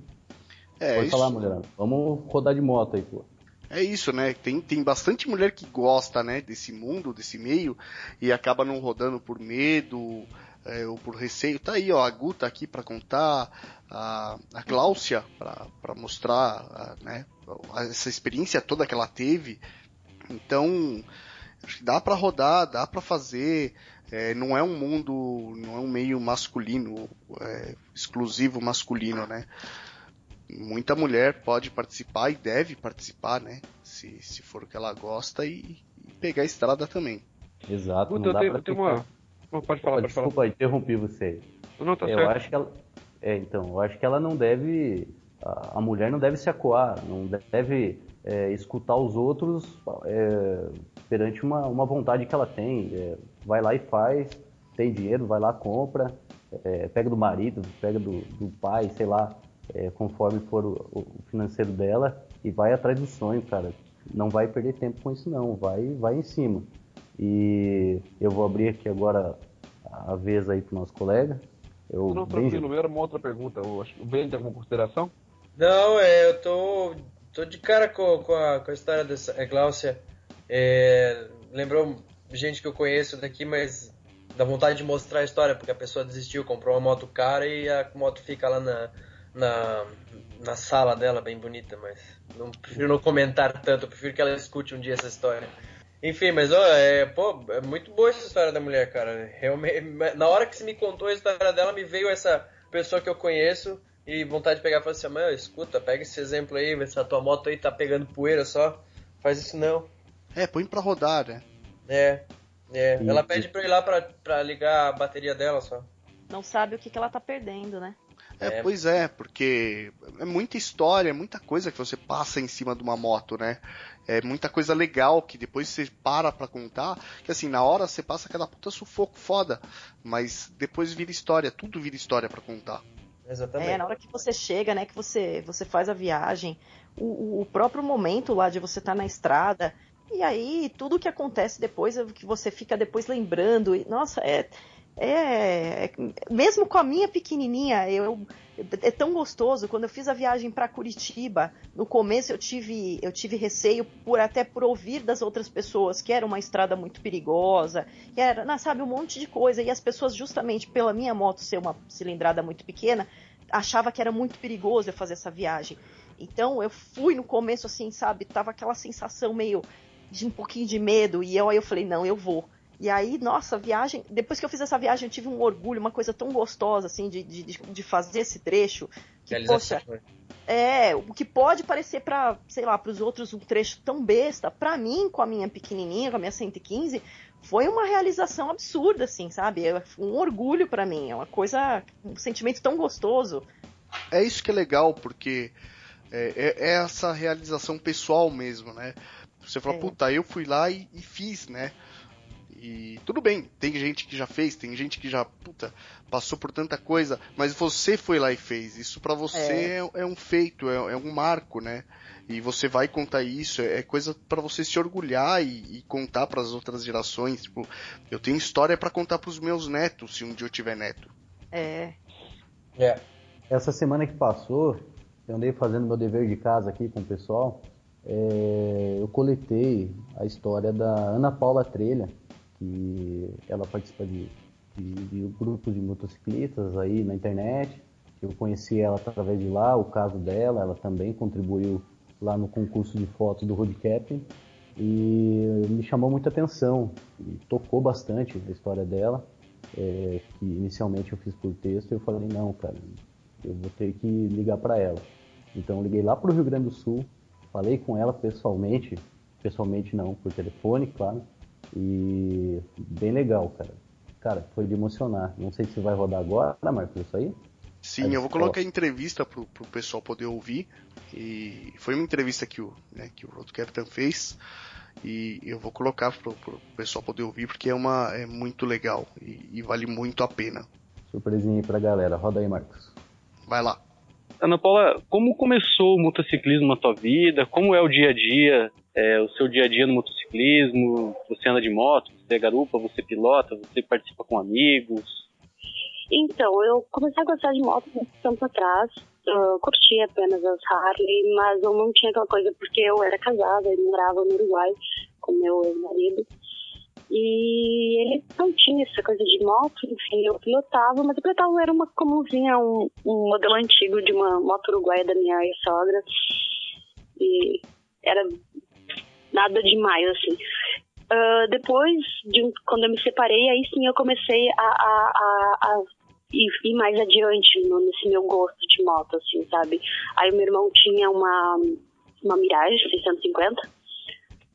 É, Pode isso... falar, mulher. Vamos rodar de moto aí, pô. É isso, né? Tem, tem bastante mulher que gosta, né, desse mundo, desse meio, e acaba não rodando por medo é, ou por receio. Tá aí, ó, a Gu tá aqui para contar, a, a Cláudia para mostrar, a, né, essa experiência toda que ela teve. Então, acho que dá para rodar, dá para fazer. É, não é um mundo, não é um meio masculino, é, exclusivo masculino, né? Muita mulher pode participar e deve participar, né? Se, se for o que ela gosta e, e pegar a estrada também. Exato. Puta, não eu tenho, uma... Não, pode falar, pode Desculpa, falar. interrompi você. Não, tá eu certo. acho que ela, é, então, eu acho que ela não deve, a, a mulher não deve se acuar, não deve é, escutar os outros é, perante uma, uma vontade que ela tem. É, vai lá e faz, tem dinheiro, vai lá, compra, é, pega do marido, pega do, do pai, sei lá, é, conforme for o, o, financeiro dela e vai atrás do sonho, cara. Não vai perder tempo com isso não, vai, vai em cima. E eu vou abrir aqui agora a vez aí pro nosso colega. Eu, não, tranquilo, era uma outra pergunta. O Ben tem alguma consideração? Não, é, eu tô, tô de cara com, com, a, com a história dessa é, Gláucia. É, lembrou gente que eu conheço daqui, mas dá vontade de mostrar a história, porque a pessoa desistiu, comprou uma moto cara e a moto fica lá na, na, na sala dela, bem bonita, mas não prefiro não comentar tanto, eu prefiro que ela escute um dia essa história. Enfim, mas ó, é, pô, é muito boa essa história da mulher, cara. Realmente, na hora que você me contou a história dela, me veio essa pessoa que eu conheço e vontade de pegar e falar assim, mãe, escuta, pega esse exemplo aí, vê se a tua moto aí tá pegando poeira só. Faz isso não. É, põe pra rodar, né? É, é. Ela pede pra ir lá pra, pra ligar a bateria dela só. Não sabe o que, que ela tá perdendo, né? É, é, pois é, porque é muita história, é muita coisa que você passa em cima de uma moto, né? É muita coisa legal que depois você para pra contar, que assim, na hora você passa aquela puta sufoco foda, mas depois vira história, tudo vira história para contar. Exatamente. É, na hora que você chega, né, que você, você faz a viagem, o, o próprio momento lá de você estar tá na estrada, e aí tudo que acontece depois, é que você fica depois lembrando, e, nossa, é é, mesmo com a minha pequenininha, eu é tão gostoso. Quando eu fiz a viagem para Curitiba, no começo eu tive eu tive receio por até por ouvir das outras pessoas que era uma estrada muito perigosa, que era, sabe, um monte de coisa e as pessoas justamente pela minha moto ser uma cilindrada muito pequena, achava que era muito perigoso eu fazer essa viagem. Então eu fui no começo assim, sabe, tava aquela sensação meio de um pouquinho de medo e eu aí eu falei, não, eu vou. E aí, nossa, a viagem. Depois que eu fiz essa viagem, eu tive um orgulho, uma coisa tão gostosa, assim, de, de, de fazer esse trecho. Que, poxa, é, o que pode parecer para, sei lá, para os outros um trecho tão besta, para mim, com a minha pequenininha, com a minha 115, foi uma realização absurda, assim, sabe? É um orgulho para mim, é uma coisa, um sentimento tão gostoso. É isso que é legal, porque é, é, é essa realização pessoal mesmo, né? Você fala, é. puta, eu fui lá e, e fiz, né? E tudo bem, tem gente que já fez, tem gente que já, puta, passou por tanta coisa, mas você foi lá e fez. Isso para você é. É, é. um feito, é, é, um marco, né? E você vai contar isso, é, é coisa para você se orgulhar e, e contar para as outras gerações. Tipo, eu tenho história para contar para os meus netos, se um dia eu tiver neto. É. É. Essa semana que passou, eu andei fazendo meu dever de casa aqui com o pessoal. É, eu coletei a história da Ana Paula Trelha, que ela participa de, de, de grupos de motociclistas aí na internet. Eu conheci ela através de lá, o caso dela, ela também contribuiu lá no concurso de fotos do Road Captain e me chamou muita atenção, tocou bastante a história dela, é, que inicialmente eu fiz por texto e eu falei, não, cara, eu vou ter que ligar para ela. Então liguei lá para o Rio Grande do Sul, falei com ela pessoalmente, pessoalmente não, por telefone, claro, e bem legal, cara. Cara, foi de emocionar. Não sei se vai rodar agora, Marcos, isso aí? Sim, eu vou colocar a entrevista pro, pro pessoal poder ouvir. E foi uma entrevista que o, né, que o Road Captain fez. E eu vou colocar pro, pro pessoal poder ouvir porque é uma é muito legal e, e vale muito a pena. Surpresinha aí pra galera. Roda aí, Marcos. Vai lá. Ana Paula, como começou o motociclismo na tua vida? Como é o dia a dia, é, o seu dia a dia no motociclismo? Você anda de moto, você é garupa, você pilota, você participa com amigos? Então, eu comecei a gostar de moto muito tempo atrás. Eu curtia apenas as Harley, mas eu não tinha aquela coisa porque eu era casada e morava no Uruguai com meu ex-marido. E ele não tinha essa coisa de moto, enfim, eu pilotava, mas eu pilotava era uma comumzinha, um, um modelo antigo de uma moto uruguaia da minha sogra. E era nada demais, assim. Uh, depois, de, quando eu me separei, aí sim eu comecei a, a, a, a ir, mais adiante no, nesse meu gosto de moto, assim, sabe? Aí o meu irmão tinha uma, uma Mirage 650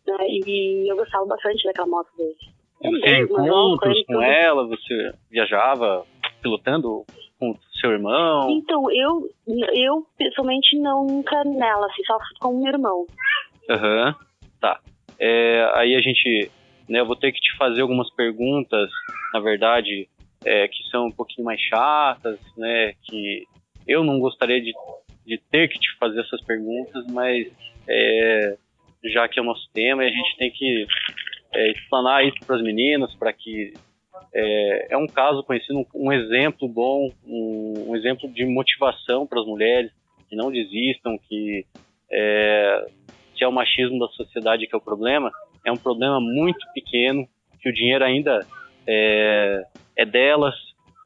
né? E eu gostava bastante daquela moto dele. Você encontros com ela, você viajava pilotando com seu irmão? Então, eu, eu pessoalmente nunca nela, assim, só com o meu irmão. Aham, uhum, tá. É, aí a gente, né, eu vou ter que te fazer algumas perguntas, na verdade, é, que são um pouquinho mais chatas, né, que eu não gostaria de, de ter que te fazer essas perguntas, mas é, já que é o nosso tema, a gente tem que é, explanar isso para as meninas, para que é, é, um caso conhecido, um, um exemplo bom, um, um, exemplo de motivação para as mulheres que não desistam, que é, se é o machismo da sociedade que é o problema, é um problema muito pequeno, que o dinheiro ainda é, é delas,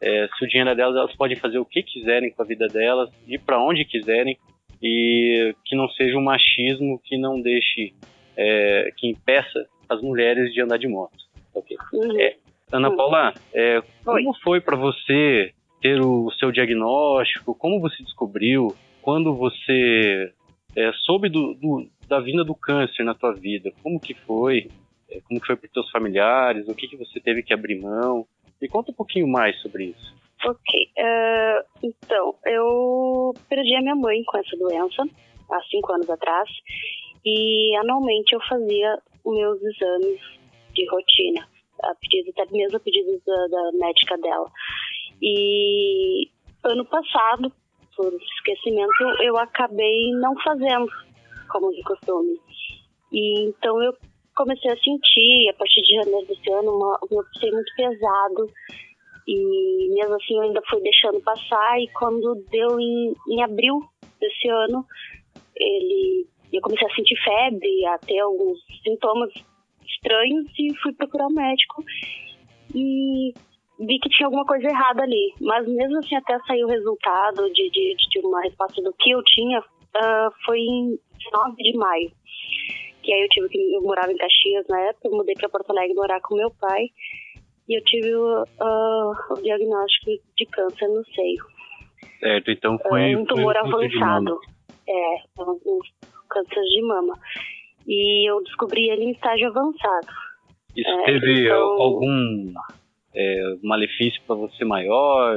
é, se o dinheiro é delas, elas podem fazer o que quiserem com a vida delas, ir para onde quiserem, e que não seja um machismo que não deixe, é, que impeça as mulheres de andar de moto. Okay. Uhum. É, Ana Paula, é, como foi para você ter o seu diagnóstico? Como você descobriu? Quando você é, soube do, do, da vinda do câncer na tua vida? Como que foi? É, como que foi para teus familiares? O que, que você teve que abrir mão? Me conta um pouquinho mais sobre isso. Ok. Uh, então, eu perdi a minha mãe com essa doença há cinco anos atrás e anualmente eu fazia os meus exames de rotina, a pedido, até mesmo a pedido da, da médica dela. E ano passado, por esquecimento, eu acabei não fazendo, como de costume. E então eu comecei a sentir, a partir de janeiro desse ano, uma, um meu muito pesado. E mesmo assim eu ainda fui deixando passar. E quando deu em, em abril desse ano, ele eu comecei a sentir febre, a ter alguns sintomas estranhos e fui procurar um médico. E vi que tinha alguma coisa errada ali. Mas mesmo assim até sair o resultado de, de, de uma resposta do que eu tinha, uh, foi em 9 de maio. Que aí eu tive que eu morava em Caxias na época, eu mudei para Porto Alegre morar com meu pai e eu tive uh, o diagnóstico de câncer no seio. Certo, então foi. Um tumor foi avançado. É, um câncer de mama. E eu descobri ele em estágio avançado. Isso é, teve então... algum é, malefício para você maior?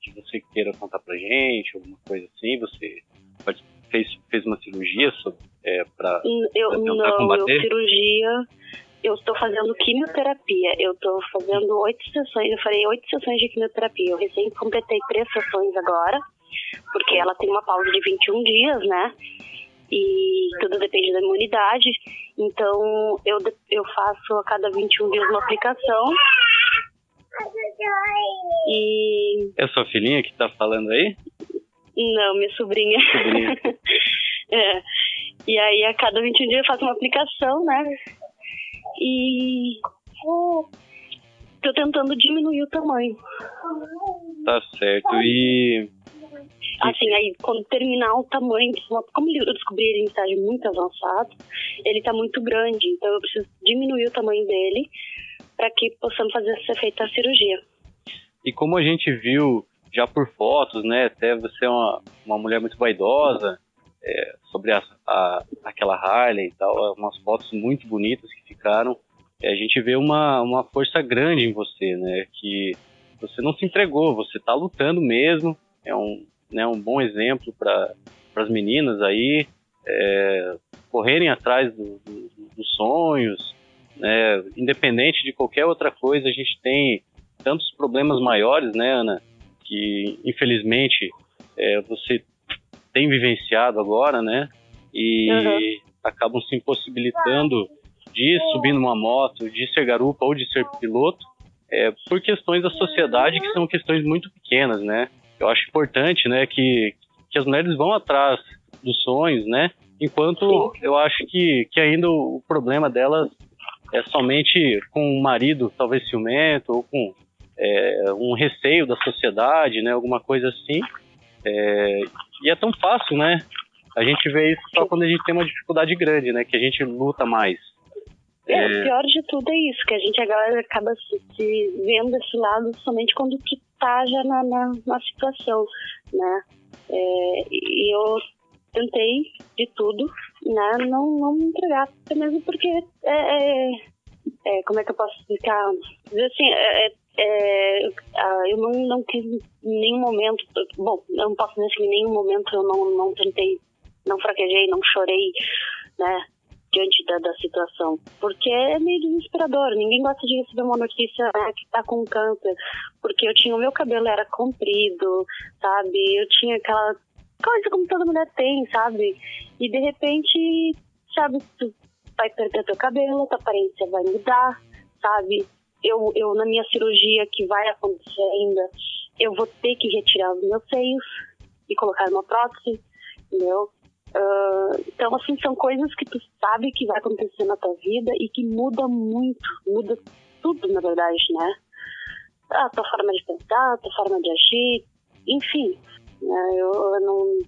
Que você queira contar pra gente? Alguma coisa assim? Você fez, fez uma cirurgia é, para eu, não, combater? Eu, cirurgia eu estou fazendo quimioterapia. Eu estou fazendo oito sessões, eu farei oito sessões de quimioterapia. Eu recém completei três sessões agora, porque ela tem uma pausa de 21 dias, né? E tudo depende da imunidade. Então, eu, eu faço a cada 21 dias uma aplicação. E. É sua filhinha que está falando aí? Não, minha sobrinha. sobrinha. é. E aí, a cada 21 dias eu faço uma aplicação, né? E tô tentando diminuir o tamanho. Tá certo. E Assim, aí quando terminar o tamanho, como eu descobri ele em estágio muito avançado, ele está muito grande, então eu preciso diminuir o tamanho dele para que possamos fazer ser feita a cirurgia. E como a gente viu já por fotos, né, até você é uma, uma mulher muito vaidosa, é, sobre a, a, aquela Harley e tal, umas fotos muito bonitas que ficaram, é, a gente vê uma, uma força grande em você, né, que você não se entregou, você está lutando mesmo, é um, né, um bom exemplo para as meninas aí é, correrem atrás do, do, dos sonhos, né, independente de qualquer outra coisa, a gente tem tantos problemas maiores, né, Ana, que infelizmente é, você tem vivenciado agora, né, e uhum. acabam se impossibilitando de subir numa moto, de ser garupa ou de ser piloto, é, por questões da sociedade que são questões muito pequenas, né? Eu acho importante, né, que, que as mulheres vão atrás dos sonhos, né? Enquanto eu acho que, que ainda o problema delas é somente com o marido, talvez ciumento, ou com é, um receio da sociedade, né? Alguma coisa assim. É, e é tão fácil, né? A gente vê isso só quando a gente tem uma dificuldade grande, né? Que a gente luta mais. É, é, o pior de tudo é isso, que a gente agora acaba se, se vendo esse lado somente quando tu tá já na, na, na situação, né? É, e eu tentei de tudo, né? Não, não me entregar, até mesmo porque é, é, é como é que eu posso explicar? Assim, é, é, é eu não, não quis em nenhum momento, bom, eu não posso dizer que em nenhum momento eu não, não tentei, não fraquejei, não chorei, né? diante da, da situação. Porque é meio desesperador. Ninguém gosta de receber uma notícia né, que tá com câncer. Porque eu tinha, o meu cabelo era comprido, sabe? Eu tinha aquela coisa como toda mulher tem, sabe? E de repente, sabe, tu vai perder teu cabelo, tua aparência vai mudar, sabe? Eu, eu, na minha cirurgia que vai acontecer ainda, eu vou ter que retirar os meus seios e colocar uma prótese, entendeu? Uh, então, assim, são coisas que tu sabe que vai acontecer na tua vida e que muda muito, muda tudo, na verdade, né? A tua forma de pensar, a tua forma de agir, enfim. Né? Eu, eu não...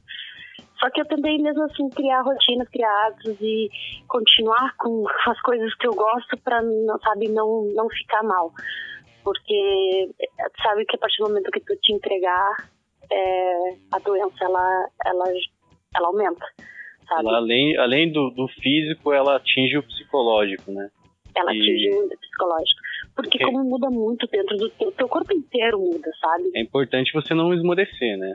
Só que eu tentei mesmo assim criar rotinas, criar hábitos e continuar com as coisas que eu gosto para, sabe, não, não ficar mal. Porque sabe que a partir do momento que tu te entregar, é, a doença ela, ela ela aumenta. Sabe? Ela, além, além do, do físico, ela atinge o psicológico, né? Ela e... atinge o psicológico. Porque, Porque, como muda muito dentro do teu, teu corpo inteiro muda, sabe? É importante você não esmorecer, né?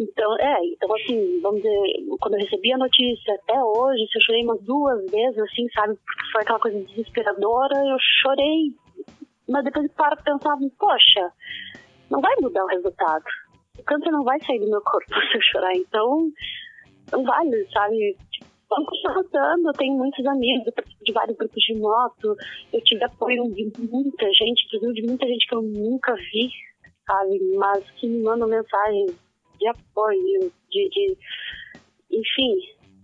Então, é, então assim, vamos dizer, quando eu recebi a notícia até hoje, eu chorei umas duas vezes, assim, sabe, porque foi aquela coisa desesperadora, eu chorei, mas depois eu paro pensar, poxa, não vai mudar o resultado. O câncer não vai sair do meu corpo se eu chorar, então não vale, sabe? Vamos continuar lutando, eu tenho muitos amigos, de vários grupos de moto, eu tive apoio de muita gente, inclusive de muita gente que eu nunca vi, sabe? Mas que me mandam mensagens de apoio, de, de enfim.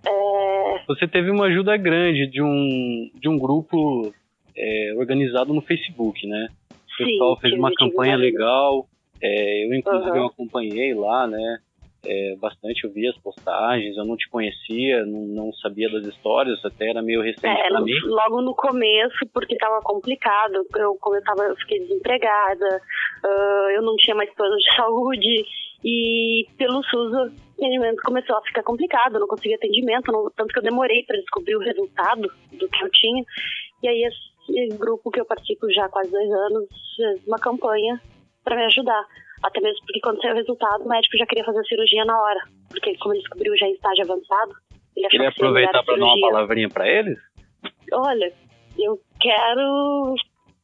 É... Você teve uma ajuda grande de um, de um grupo é, organizado no Facebook, né? O pessoal Sim, fez uma campanha legal. É, eu inclusive uhum. eu acompanhei lá, né? é, bastante, eu vi as postagens, eu não te conhecia, não, não sabia das histórias, até era meio recente é, pra mim. Logo no começo, porque estava complicado, eu, como eu, tava, eu fiquei desempregada, uh, eu não tinha mais plano de saúde, e pelo SUS o atendimento começou a ficar complicado, eu não conseguia atendimento, não, tanto que eu demorei para descobrir o resultado do que eu tinha, e aí esse grupo que eu participo já há quase dois anos fez uma campanha para me ajudar. Até mesmo porque quando saiu o resultado, o médico já queria fazer a cirurgia na hora. Porque como ele descobriu já em estágio avançado, ele achou Queria que aproveitar para dar uma palavrinha para eles? Olha, eu quero...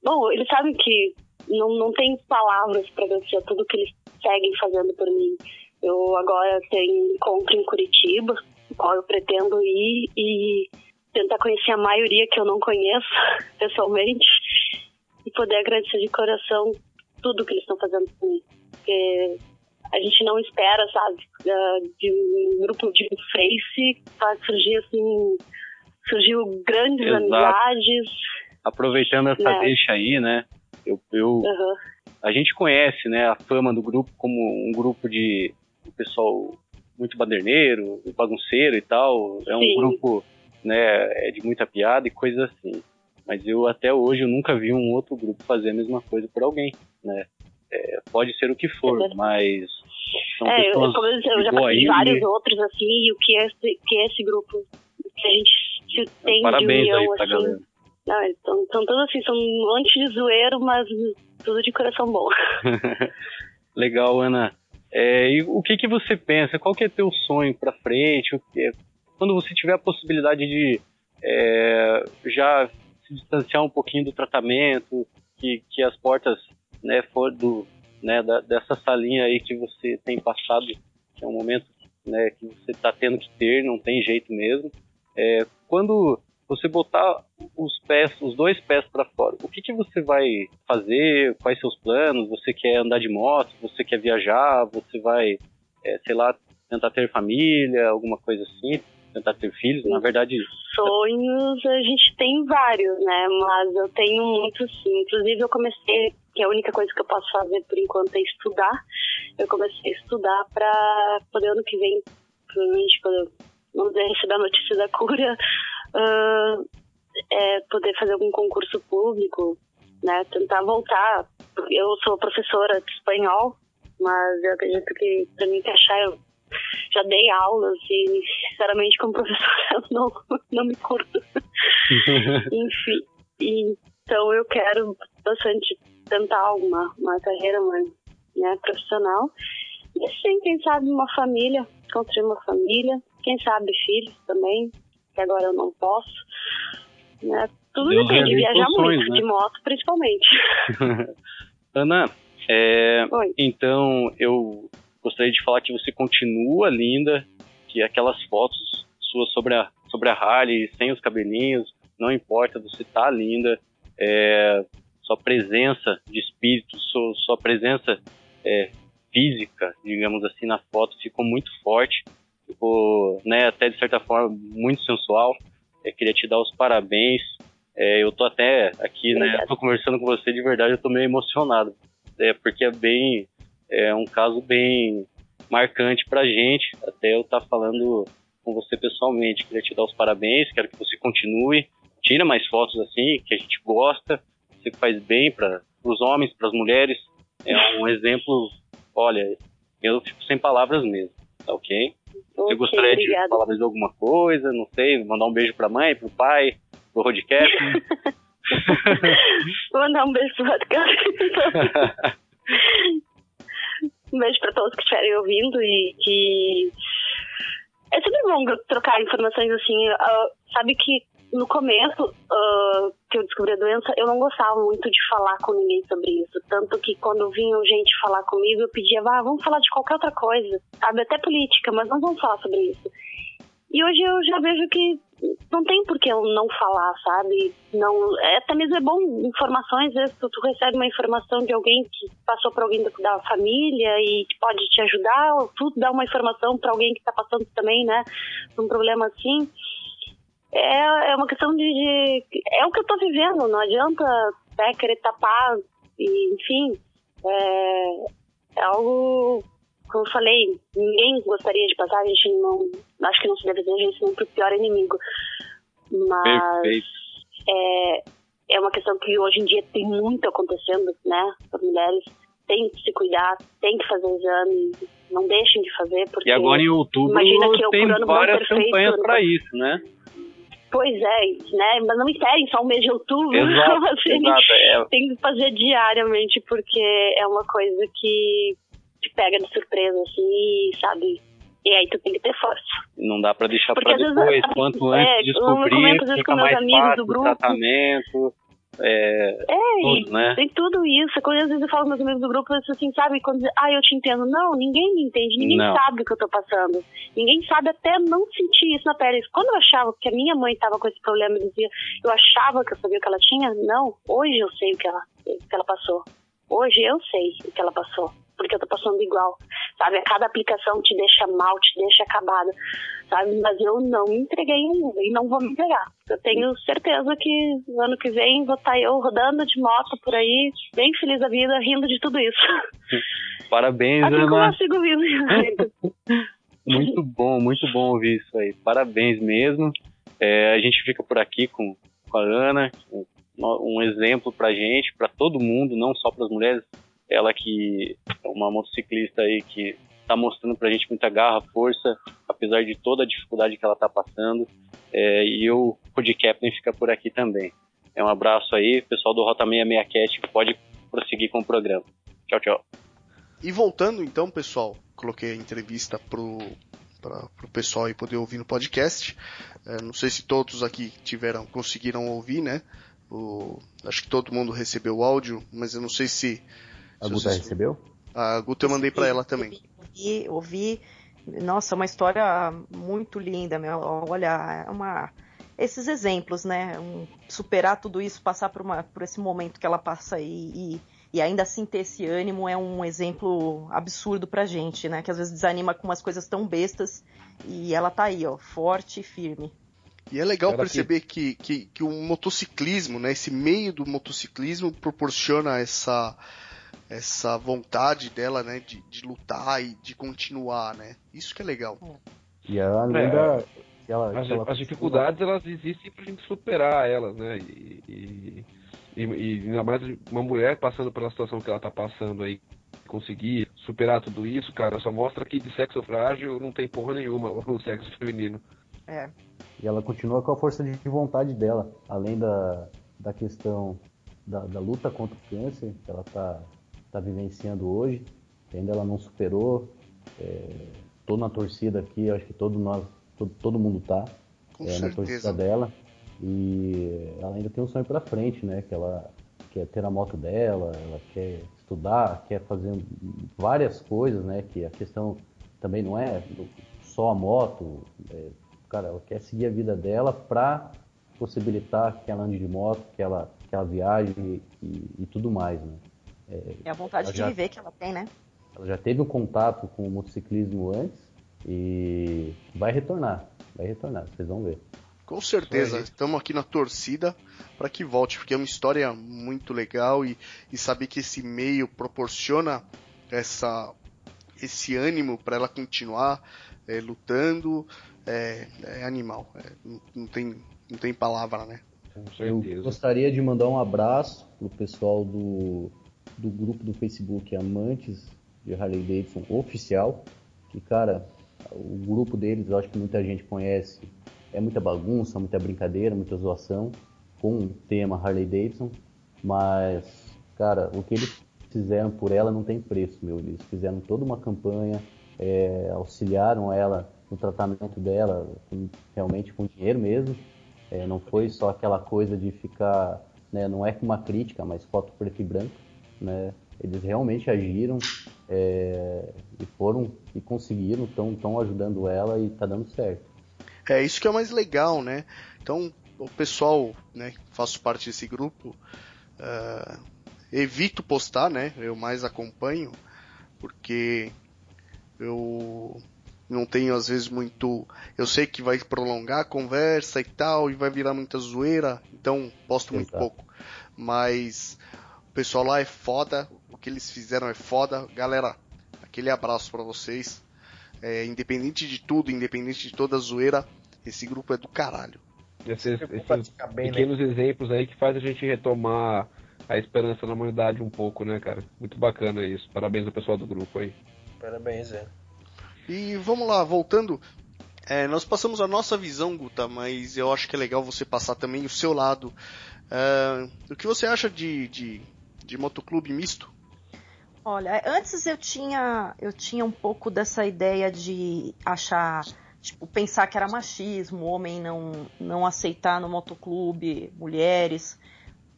Bom, eles sabem que não, não tem palavras para agradecer tudo que eles seguem fazendo por mim. Eu agora tenho encontro em Curitiba, qual eu pretendo ir e tentar conhecer a maioria que eu não conheço pessoalmente e poder agradecer de coração tudo que eles estão fazendo por mim porque a gente não espera, sabe, de um grupo de Face para surgir assim, surgiu grandes Exato. amizades. Aproveitando essa né? deixa aí, né? Eu, eu uhum. A gente conhece, né, a fama do grupo como um grupo de o pessoal muito baderneiro, bagunceiro e tal. É um Sim. grupo né, é de muita piada e coisas assim. Mas eu até hoje eu nunca vi um outro grupo fazer a mesma coisa por alguém, né? É, pode ser o que for, é mas são é, pessoas eu, como eu, disse, eu já passei vários outros assim, e o que é esse, que é esse grupo que a gente tem Parabéns de união aí pra assim. galera. Não, todos assim, são um monte de zoeiro, mas tudo de coração bom. Legal, Ana. É, e o que que você pensa? Qual que é teu sonho para frente? Quando você tiver a possibilidade de é, já se distanciar um pouquinho do tratamento, que, que as portas né, for do, né, da, dessa salinha aí que você tem passado, que é um momento né, que você está tendo que ter, não tem jeito mesmo. É, quando você botar os pés, os dois pés para fora, o que, que você vai fazer? Quais seus planos? Você quer andar de moto? Você quer viajar? Você vai, é, sei lá, tentar ter família, alguma coisa assim? Tentar ter filhos? Na verdade. Sonhos a gente tem vários, né? Mas eu tenho muitos sim. Inclusive eu comecei, que é a única coisa que eu posso fazer por enquanto é estudar. Eu comecei a estudar para poder ano que vem, provavelmente quando vamos receber a notícia da cura, uh, é, poder fazer algum concurso público, né? Tentar voltar. Eu sou professora de espanhol, mas eu acredito que para me encaixar eu já dei aulas e sinceramente como professora eu não, não me curto. Enfim, então eu quero bastante tentar uma, uma carreira mais né, profissional. E sim, quem sabe uma família, construir uma família, quem sabe filhos também, que agora eu não posso. Né? Tudo Deus depende, viajar muito, né? de moto principalmente. Ana, é, então eu gostaria de falar que você continua linda, que aquelas fotos suas sobre a, sobre a Harley, sem os cabelinhos, não importa, você tá linda. É, sua presença de espírito, sua, sua presença é, física, digamos assim, na foto ficou muito forte ficou, né, até de certa forma muito sensual. Eu queria te dar os parabéns. É, eu tô até aqui, né, tô conversando com você de verdade, eu tô meio emocionado, é, porque é bem, é um caso bem marcante pra gente, até eu estar tá falando com você pessoalmente. Queria te dar os parabéns, quero que você continue, tira mais fotos assim, que a gente gosta, você faz bem para os homens, para as mulheres. É um exemplo, olha, eu fico sem palavras mesmo, tá ok? Você gostaria obrigada. de falar mais alguma coisa? Não sei, mandar um beijo pra mãe, pro pai, pro Rodcast? Vou mandar um beijo pro Rodcast. um beijo pra todos que estiverem ouvindo e que. É sempre bom trocar informações assim. Uh, sabe que no começo uh, que eu descobri a doença, eu não gostava muito de falar com ninguém sobre isso. Tanto que quando vinham gente falar comigo, eu pedia, ah, vamos falar de qualquer outra coisa, sabe? Até política, mas não vamos falar sobre isso. E hoje eu já vejo que não tem por que eu não falar, sabe? Não, é, até mesmo é bom informações, às vezes tu, recebe uma informação de alguém que passou por alguém da, família e que pode te ajudar, ou tu dá uma informação para alguém que está passando também, né, um problema assim é, é uma questão de, de, É o que eu tô vivendo, não adianta né, querer tapar, e, enfim. É, é algo. Como eu falei, ninguém gostaria de passar, a gente não. Acho que não se deve desejar isso nem pro pior inimigo. Mas. É, é uma questão que hoje em dia tem muito acontecendo, né? As mulheres têm que se cuidar, têm que fazer exame, não deixem de fazer, porque. E agora em outubro tem várias campanhas para isso, né? Pois é, né? Mas não esperem só o mês de outubro. Exato, assim, exato, é. Tem que fazer diariamente, porque é uma coisa que te pega de surpresa, assim, sabe? E aí tu tem que ter força. Não dá pra deixar porque pra depois. Vezes, Quanto é, antes descobrir, fica mais fácil o tratamento. É, é tudo, né? tem tudo isso. Quando às vezes eu falo com meus amigos do grupo, eu assim, sabe? Quando ah, eu te entendo. Não, ninguém me entende, ninguém não. sabe o que eu tô passando. Ninguém sabe até não sentir isso na pele. Quando eu achava que a minha mãe tava com esse problema, eu dizia, eu achava que eu sabia o que ela tinha. Não, hoje eu sei o que ela, o que ela passou. Hoje eu sei o que ela passou porque eu tô passando igual, sabe? A cada aplicação te deixa mal, te deixa acabada, sabe? Mas eu não me entreguei ainda e não vou me entregar. Eu tenho certeza que no ano que vem vou estar tá eu rodando de moto por aí, bem feliz da vida, rindo de tudo isso. Parabéns, assim Ana. eu sigo vindo. muito bom, muito bom ouvir isso aí. Parabéns mesmo. É, a gente fica por aqui com, com a Ana, um, um exemplo pra gente, para todo mundo, não só para as mulheres. Ela que é uma motociclista aí que está mostrando pra gente muita garra, força, apesar de toda a dificuldade que ela está passando. É, e o Captain fica por aqui também. É um abraço aí, pessoal do Rota 66 Cat pode prosseguir com o programa. Tchau, tchau. E voltando então, pessoal, coloquei a entrevista pro para o pessoal aí poder ouvir no podcast. É, não sei se todos aqui tiveram, conseguiram ouvir, né? O, acho que todo mundo recebeu o áudio, mas eu não sei se. A Guta vocês... recebeu? A Guta eu mandei para ela também. Ouvi, ouvi. Nossa, uma história muito linda, meu. Olha, é uma esses exemplos, né? Um, superar tudo isso, passar por, uma, por esse momento que ela passa aí e, e ainda assim ter esse ânimo é um exemplo absurdo pra gente, né? Que às vezes desanima com umas coisas tão bestas e ela tá aí, ó, forte e firme. E é legal perceber que, que, que o motociclismo, né, esse meio do motociclismo proporciona essa, essa vontade dela, né, de, de lutar e de continuar, né? Isso que é legal. E ela lembra... É, ela, as, ela... as, dificuldades, elas existem pra gente superar elas, né? E, e e, e ainda mais uma mulher passando pela situação que ela tá passando aí, conseguir superar tudo isso, cara, só mostra que de sexo frágil não tem porra nenhuma o sexo feminino. É. E ela continua com a força de vontade dela, além da, da questão da, da luta contra o câncer que ela tá, tá vivenciando hoje, ainda ela não superou. É, tô na torcida aqui, acho que todo nós, todo, todo mundo tá é, na torcida dela. E ela ainda tem um sonho para frente, né? Que ela quer ter a moto dela, ela quer estudar, quer fazer várias coisas, né? Que a questão também não é só a moto. É, cara, ela quer seguir a vida dela para possibilitar que ela ande de moto, que ela, que ela viaje e, e tudo mais, né? É, é a vontade de já, viver que ela tem, né? Ela já teve um contato com o motociclismo antes e vai retornar, vai retornar, vocês vão ver. Com certeza, estamos aqui na torcida para que volte, porque é uma história muito legal e, e saber que esse meio proporciona essa, esse ânimo para ela continuar é, lutando é, é animal. É, não, não, tem, não tem palavra, né? Eu gostaria de mandar um abraço pro pessoal do, do grupo do Facebook Amantes de Harley Davidson Oficial, que, cara, o grupo deles, eu acho que muita gente conhece é muita bagunça, muita brincadeira, muita zoação com o tema Harley Davidson, mas, cara, o que eles fizeram por ela não tem preço, meu. Eles fizeram toda uma campanha, é, auxiliaram ela no tratamento dela, com, realmente com dinheiro mesmo. É, não foi só aquela coisa de ficar, né, não é uma crítica, mas foto preto e branco, né? Eles realmente agiram é, e foram e conseguiram, estão ajudando ela e está dando certo. É isso que é mais legal, né? Então, o pessoal, né, faço parte desse grupo, uh, evito postar, né? Eu mais acompanho, porque eu não tenho às vezes muito. Eu sei que vai prolongar a conversa e tal, e vai virar muita zoeira, então posto muito pouco. Mas o pessoal lá é foda, o que eles fizeram é foda. Galera, aquele abraço para vocês. É, independente de tudo, independente de toda a zoeira, esse grupo é do caralho. Esses, esses bem, né? pequenos né? exemplos aí que faz a gente retomar a esperança na humanidade um pouco, né, cara? Muito bacana isso. Parabéns ao pessoal do grupo aí. Parabéns, é. E vamos lá, voltando. É, nós passamos a nossa visão, Guta, mas eu acho que é legal você passar também o seu lado. É, o que você acha de, de, de motoclube misto? Olha, antes eu tinha, eu tinha um pouco dessa ideia de achar, tipo, pensar que era machismo, homem não, não aceitar no motoclube mulheres.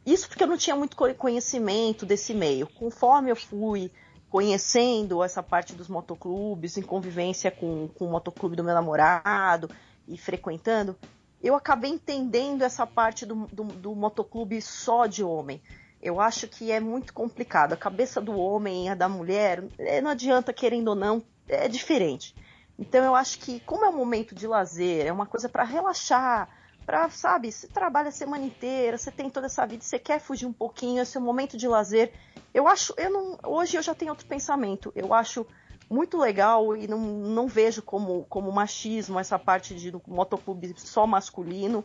Isso porque eu não tinha muito conhecimento desse meio. Conforme eu fui conhecendo essa parte dos motoclubes, em convivência com, com o motoclube do meu namorado e frequentando, eu acabei entendendo essa parte do, do, do motoclube só de homem eu acho que é muito complicado. A cabeça do homem e a da mulher, é, não adianta querendo ou não, é diferente. Então eu acho que, como é um momento de lazer, é uma coisa para relaxar, para, sabe, você trabalha a semana inteira, você tem toda essa vida, você quer fugir um pouquinho, esse é um momento de lazer. Eu acho, eu não, hoje eu já tenho outro pensamento. Eu acho muito legal e não, não vejo como, como machismo essa parte de motoclube só masculino.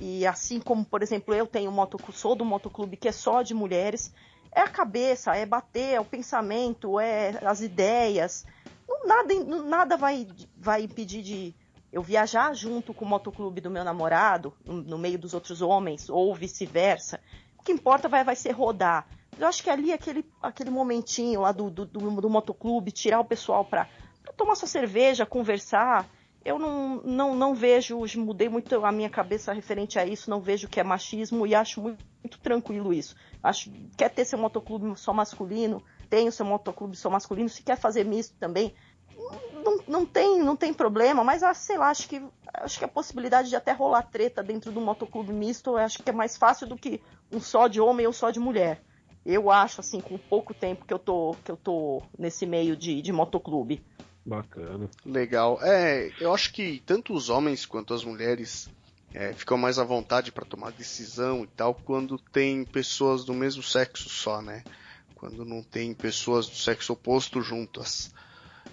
E assim como, por exemplo, eu tenho motoclube, sou do motoclube que é só de mulheres, é a cabeça, é bater, é o pensamento, é as ideias. Nada, nada vai, vai impedir de eu viajar junto com o motoclube do meu namorado, no, meio dos outros homens, ou vice-versa. O que importa vai, vai ser rodar. Eu acho que ali aquele, aquele momentinho lá do, do, do, do motoclube, tirar o pessoal para tomar sua cerveja, conversar. Eu não, não, não vejo, mudei muito a minha cabeça referente a isso, não vejo que é machismo e acho muito, muito tranquilo isso. Acho quer ter seu motoclube só masculino, tem o seu motoclube só masculino, se quer fazer misto também, não, não, tem, não tem problema, mas ah, sei lá, acho que, acho que a possibilidade de até rolar treta dentro do motoclube misto, acho que é mais fácil do que um só de homem ou só de mulher. Eu acho, assim, com pouco tempo que eu tô, que eu tô nesse meio de, de motoclube. Bacana. Legal. É, eu acho que tanto os homens quanto as mulheres é, ficam mais à vontade para tomar decisão e tal quando tem pessoas do mesmo sexo só, né? Quando não tem pessoas do sexo oposto juntas.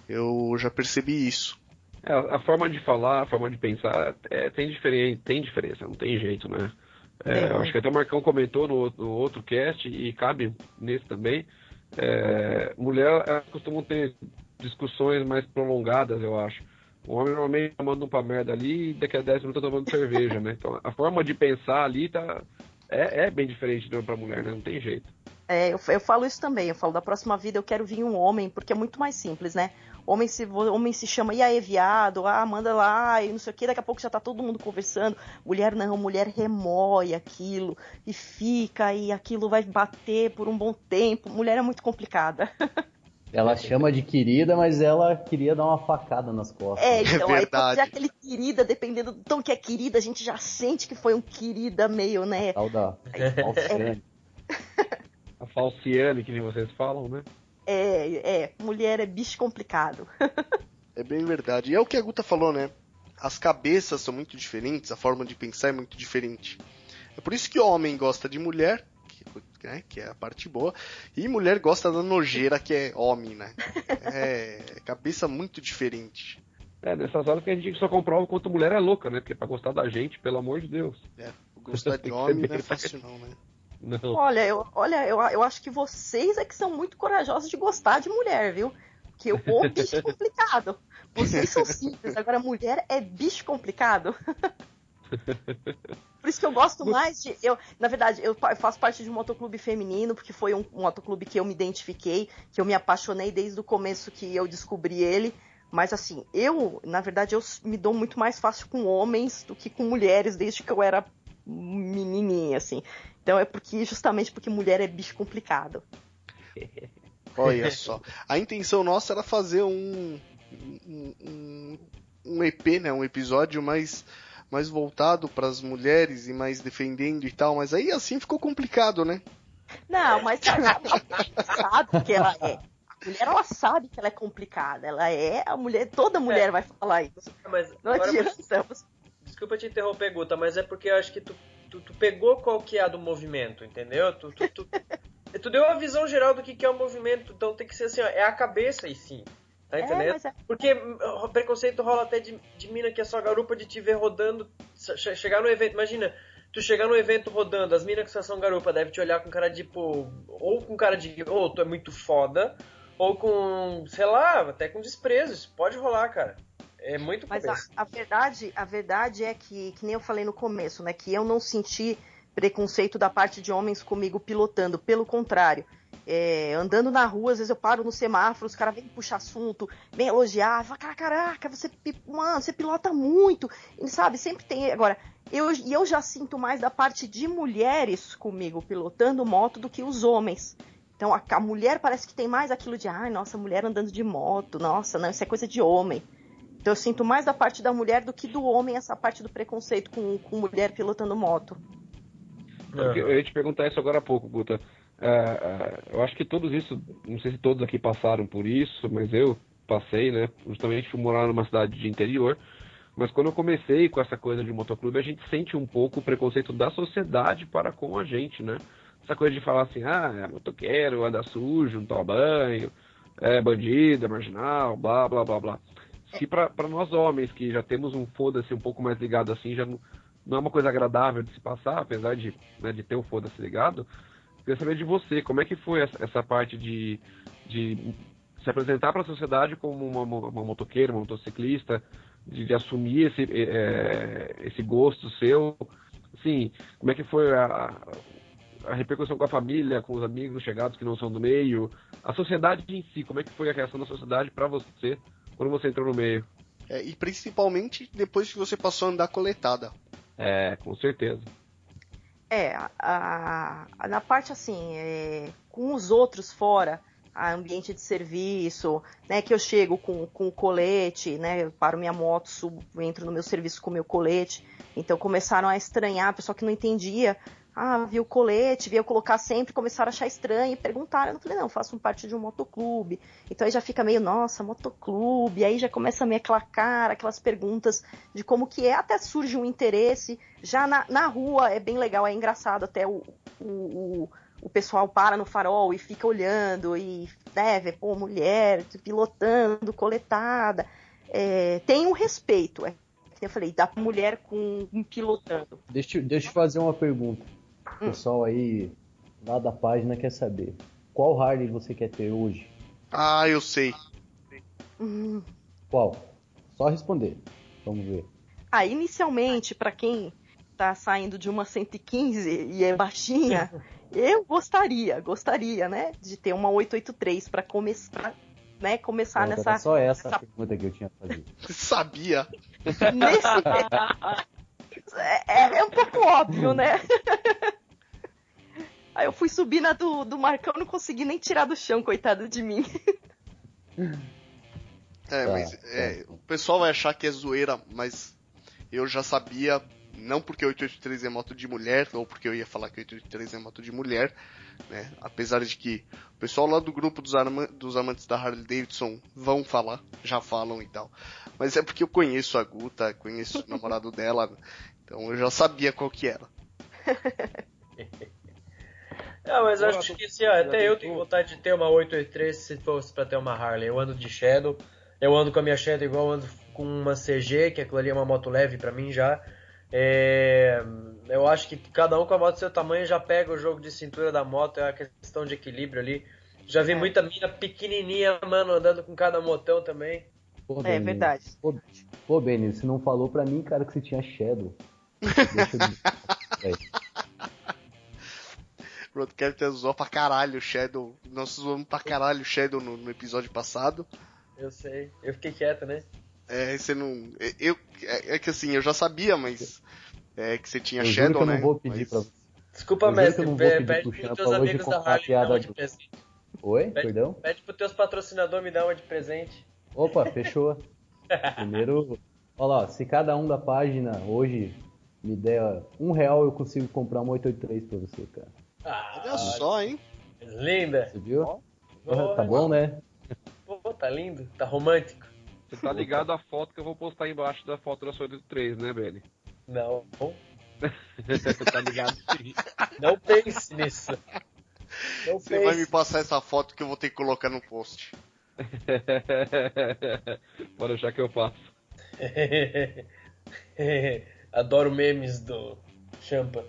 Eu já percebi isso. É, a forma de falar, a forma de pensar é, tem, diferen tem diferença, não tem jeito, né? É, acho que até o Marcão comentou no, no, outro cast e cabe nesse também. É, mulher, elas costumam ter discussões mais prolongadas, eu acho. O homem normalmente tá mandando pra merda ali e daqui a 10 minutos tá tomando cerveja, né? Então a forma de pensar ali tá, é, é bem diferente de pra mulher, né? Não tem jeito. É, eu, eu falo isso também. Eu falo da próxima vida eu quero vir um homem, porque é muito mais simples, né? Homem se, homem se chama, e aí, viado? Ah, manda lá, e não sei o que, daqui a pouco já tá todo mundo conversando. Mulher não, mulher remói aquilo, e fica, e aquilo vai bater por um bom tempo. Mulher é muito complicada. Ela chama de querida, mas ela queria dar uma facada nas costas. É, então, é aí pode ser aquele querida, dependendo do tom que é querida, a gente já sente que foi um querida meio, né? Tal da Falciane. A Falciane, que nem vocês falam, né? É, é, mulher é bicho complicado. é bem verdade. E é o que a Guta falou, né? As cabeças são muito diferentes, a forma de pensar é muito diferente. É por isso que homem gosta de mulher, né, que é a parte boa, e mulher gosta da nojeira, que é homem, né? É cabeça muito diferente. É, nessas horas que a gente só comprova quanto mulher é louca, né? Porque pra gostar da gente, pelo amor de Deus. É, gostar de homem não é fácil não, né? Não. Olha, eu, olha eu, eu acho que vocês é que são muito corajosos de gostar de mulher, viu? Que o homem é bicho complicado. Vocês são simples, agora mulher é bicho complicado. Por isso que eu gosto mais de. Eu, na verdade, eu faço parte de um motoclube feminino, porque foi um, um motoclube que eu me identifiquei, que eu me apaixonei desde o começo que eu descobri ele. Mas assim, eu, na verdade, eu me dou muito mais fácil com homens do que com mulheres, desde que eu era menininha, assim. Então é porque justamente porque mulher é bicho complicado. Olha só. A intenção nossa era fazer um, um, um EP, né? Um episódio mais, mais voltado para as mulheres e mais defendendo e tal, mas aí assim ficou complicado, né? Não, mas sabe, sabe que ela é. A mulher ela sabe que ela é complicada. Ela é a mulher, toda mulher é. vai falar isso. Mas não adianta. Você... Desculpa te interromper, Guta, mas é porque eu acho que tu tu, tu pegou qual que é a do movimento, entendeu? Tu, tu, tu, tu deu uma visão geral do que, que é o movimento, então tem que ser assim, ó, é a cabeça e sim. Tá é, entendendo? É, é... Porque preconceito rola até de, de mina que é só garupa de te ver rodando, chegar no evento, imagina, tu chegar no evento rodando, as minas que são garupa devem te olhar com cara de, tipo, ou com cara de, ou oh, tu é muito foda, ou com, sei lá, até com desprezo, isso pode rolar, cara. É muito Mas a, a, verdade, a verdade é que, que nem eu falei no começo, né? Que eu não senti preconceito da parte de homens comigo pilotando. Pelo contrário, é, andando na rua, às vezes eu paro no semáforo, os caras vêm puxar assunto, vêm elogiar, fala, caraca, você, mano, você pilota muito, e, sabe? Sempre tem. Agora, eu, eu já sinto mais da parte de mulheres comigo pilotando moto do que os homens. Então a, a mulher parece que tem mais aquilo de, ai, nossa, mulher andando de moto, nossa, não, isso é coisa de homem. Então eu sinto mais da parte da mulher do que do homem essa parte do preconceito com, com mulher pilotando moto. Eu ia te perguntar isso agora há pouco, Guta. É, é, eu acho que todos isso, não sei se todos aqui passaram por isso, mas eu, passei, né? Justamente fui morar numa cidade de interior. Mas quando eu comecei com essa coisa de motoclube, a gente sente um pouco o preconceito da sociedade para com a gente, né? Essa coisa de falar assim, ah, é motoqueiro, anda sujo, não toma banho, é bandido, é marginal, blá, blá, blá, blá. Se para nós homens, que já temos um foda-se um pouco mais ligado assim, já não, não é uma coisa agradável de se passar, apesar de, né, de ter o foda-se ligado, queria saber de você, como é que foi essa, essa parte de, de se apresentar para a sociedade como uma, uma motoqueira, uma motociclista, de, de assumir esse, é, esse gosto seu, assim, como é que foi a, a repercussão com a família, com os amigos chegados que não são do meio, a sociedade em si, como é que foi a reação da sociedade para você quando você entrou no meio? É, e principalmente depois que você passou a andar coletada. É, com certeza. É, a, a, na parte assim, é, com os outros fora, a ambiente de serviço, né, que eu chego com, com o colete, né, eu paro minha moto, subo, entro no meu serviço com o meu colete, então começaram a estranhar, pessoal que não entendia, ah, viu o colete, viu eu colocar sempre, começaram a achar estranho e perguntaram. Eu falei, não, faço parte de um motoclube. Então aí já fica meio, nossa, motoclube. Aí já começa meio aquela cara, aquelas perguntas de como que é. Até surge um interesse. Já na, na rua é bem legal, é engraçado até o, o, o, o pessoal para no farol e fica olhando e, né, vê, pô, mulher pilotando, coletada. É, tem um respeito, é eu falei, da mulher com um pilotando. Deixa, deixa eu fazer uma pergunta. O pessoal aí lá da página quer saber. Qual Harley você quer ter hoje? Ah, eu sei. Hum. Qual? Só responder. Vamos ver. Ah, inicialmente, para quem tá saindo de uma 115 e é baixinha, eu gostaria, gostaria, né, de ter uma 883 para começar, né, começar Não, nessa. Só essa nessa... pergunta que eu tinha fazer. Sabia. Nesse... é, é, é um pouco óbvio, né? Aí eu fui subir na do, do Marcão, não consegui nem tirar do chão, coitado de mim. É, tá, mas é, tá. o pessoal vai achar que é zoeira, mas eu já sabia, não porque 883 é moto de mulher, ou porque eu ia falar que 883 é moto de mulher, né? Apesar de que o pessoal lá do grupo dos, dos amantes da Harley Davidson vão falar, já falam e tal. Mas é porque eu conheço a Guta, conheço o namorado dela, então eu já sabia qual que era. Não, mas eu acho que assim, ó, até eu tenho vontade de ter uma 883 se fosse pra ter uma Harley. Eu ando de Shadow, eu ando com a minha Shadow igual eu ando com uma CG, que aquilo ali é uma moto leve pra mim já. É, eu acho que cada um com a moto do seu tamanho já pega o jogo de cintura da moto, é a questão de equilíbrio ali. Já vi é. muita mina pequenininha, mano, andando com cada motão também. Pô, é verdade. Pô, pô, Benny, você não falou pra mim, cara, que você tinha Shadow. Deixa eu... Broadcaster zoou pra caralho o Shadow. Nós zoamos pra caralho o Shadow no, no, episódio passado. Eu sei. Eu fiquei quieto, né? É, você não. Eu, é, é que assim, eu já sabia, mas. É que você tinha eu Shadow, que né? Eu não vou pedir mas... pra Desculpa, mestre. Pede pros teus amigos da Harley me dar uma de presente. Oi? Pede, Perdão? Pede pros teus patrocinadores me dar uma de presente. Opa, fechou. Primeiro. Olha lá, se cada um da página hoje me der um real, eu consigo comprar uma 883 pra você, cara. Ah, Olha só, hein? Linda. Você viu? Oh, tá bom, né? Pô, tá lindo, tá romântico. Você tá ligado à foto que eu vou postar embaixo da foto da sua 3, né, Belly? Não. tá ligado sim. Não pense nisso. Não Você pense. vai me passar essa foto que eu vou ter que colocar no post. Pode deixar que eu faço. Adoro memes do Champa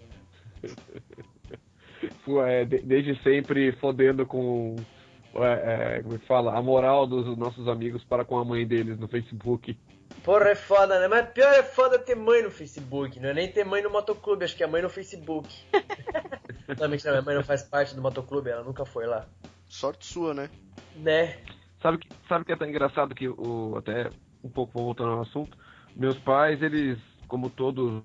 é, desde sempre fodendo com é, é, como é que fala? A moral dos nossos amigos para com a mãe deles no Facebook. Porra, é foda, né? Mas pior é foda ter mãe no Facebook, não é nem ter mãe no motoclube, acho que é mãe no Facebook. não, mentira, minha mãe não faz parte do motoclube, ela nunca foi lá. Sorte sua, né? Né? Sabe que, sabe que é até engraçado que o até um pouco voltando ao assunto, meus pais, eles, como todos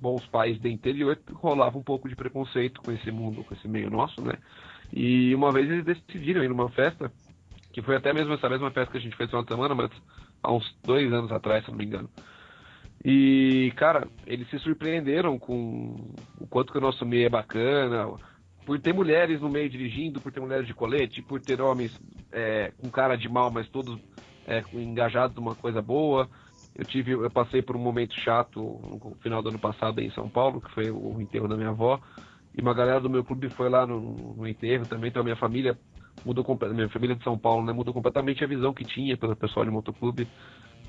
bons pais de interior rolava um pouco de preconceito com esse mundo, com esse meio nosso, né? E uma vez eles decidiram ir numa festa, que foi até mesmo essa mesma festa que a gente fez uma semana, mas há uns dois anos atrás, se não me engano. E, cara, eles se surpreenderam com o quanto que o nosso meio é bacana, por ter mulheres no meio dirigindo, por ter mulheres de colete, por ter homens é, com cara de mal, mas todos é, engajados numa coisa boa. Eu tive, eu passei por um momento chato no final do ano passado em São Paulo, que foi o enterro da minha avó, e uma galera do meu clube foi lá no, no enterro também, então a minha família mudou minha família de São Paulo, né, mudou completamente a visão que tinha pelo pessoal de motoclube,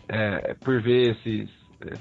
é, por ver esses,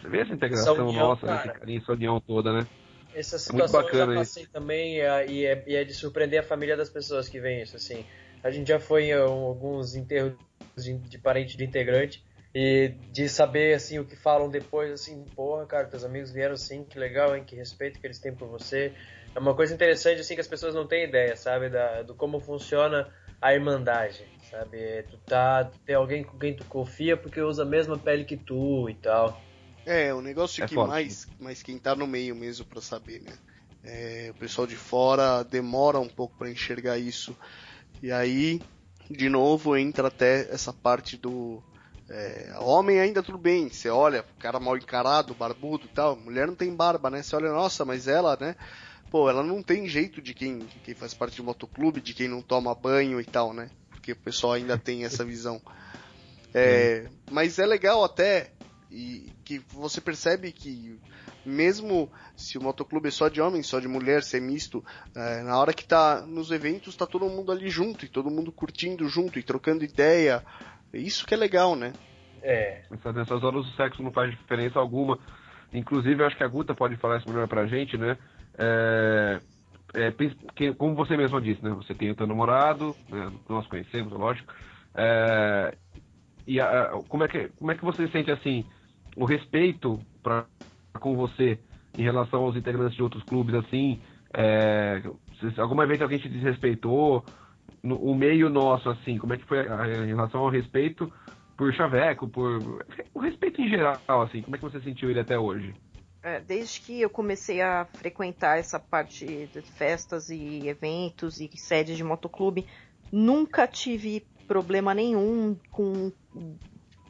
ver essa integração essa união, nossa, esse carinho, essa união toda, né? Essa situação é muito bacana eu já passei isso. também e é, e é de surpreender a família das pessoas que veem isso, assim. A gente já foi em alguns enterros de, de parente de integrante e de saber assim o que falam depois assim porra cara teus amigos vieram assim que legal hein que respeito que eles têm por você é uma coisa interessante assim que as pessoas não têm ideia sabe da do como funciona a irmandade sabe é, tu tá tu tem alguém com quem tu confia porque usa a mesma pele que tu e tal é o negócio é que forte. mais mais quem tá no meio mesmo para saber né é, o pessoal de fora demora um pouco para enxergar isso e aí de novo entra até essa parte do é, homem ainda tudo bem, você olha, cara mal encarado, barbudo e tal, mulher não tem barba, né? Você olha, nossa, mas ela, né? Pô, ela não tem jeito de quem, quem faz parte de motoclube, de quem não toma banho e tal, né? Porque o pessoal ainda tem essa visão. É, mas é legal até e que você percebe que mesmo se o motoclube é só de homem, só de mulher, ser misto, é, na hora que tá nos eventos tá todo mundo ali junto e todo mundo curtindo junto e trocando ideia, isso que é legal, né? É. Nessas horas o sexo não faz diferença alguma. Inclusive, eu acho que a Guta pode falar isso melhor pra gente, né? É, é, que, como você mesmo disse, né? Você tem o teu namorado, né? nós conhecemos, é lógico. É, e a, como, é que, como é que você sente, assim, o respeito pra, com você em relação aos integrantes de outros clubes, assim? É, alguma vez alguém te desrespeitou, no, o meio nosso, assim, como é que foi a, em relação ao respeito por Chaveco, por o respeito em geral, assim, como é que você sentiu ele até hoje? É, desde que eu comecei a frequentar essa parte de festas e eventos e sedes de motoclube, nunca tive problema nenhum com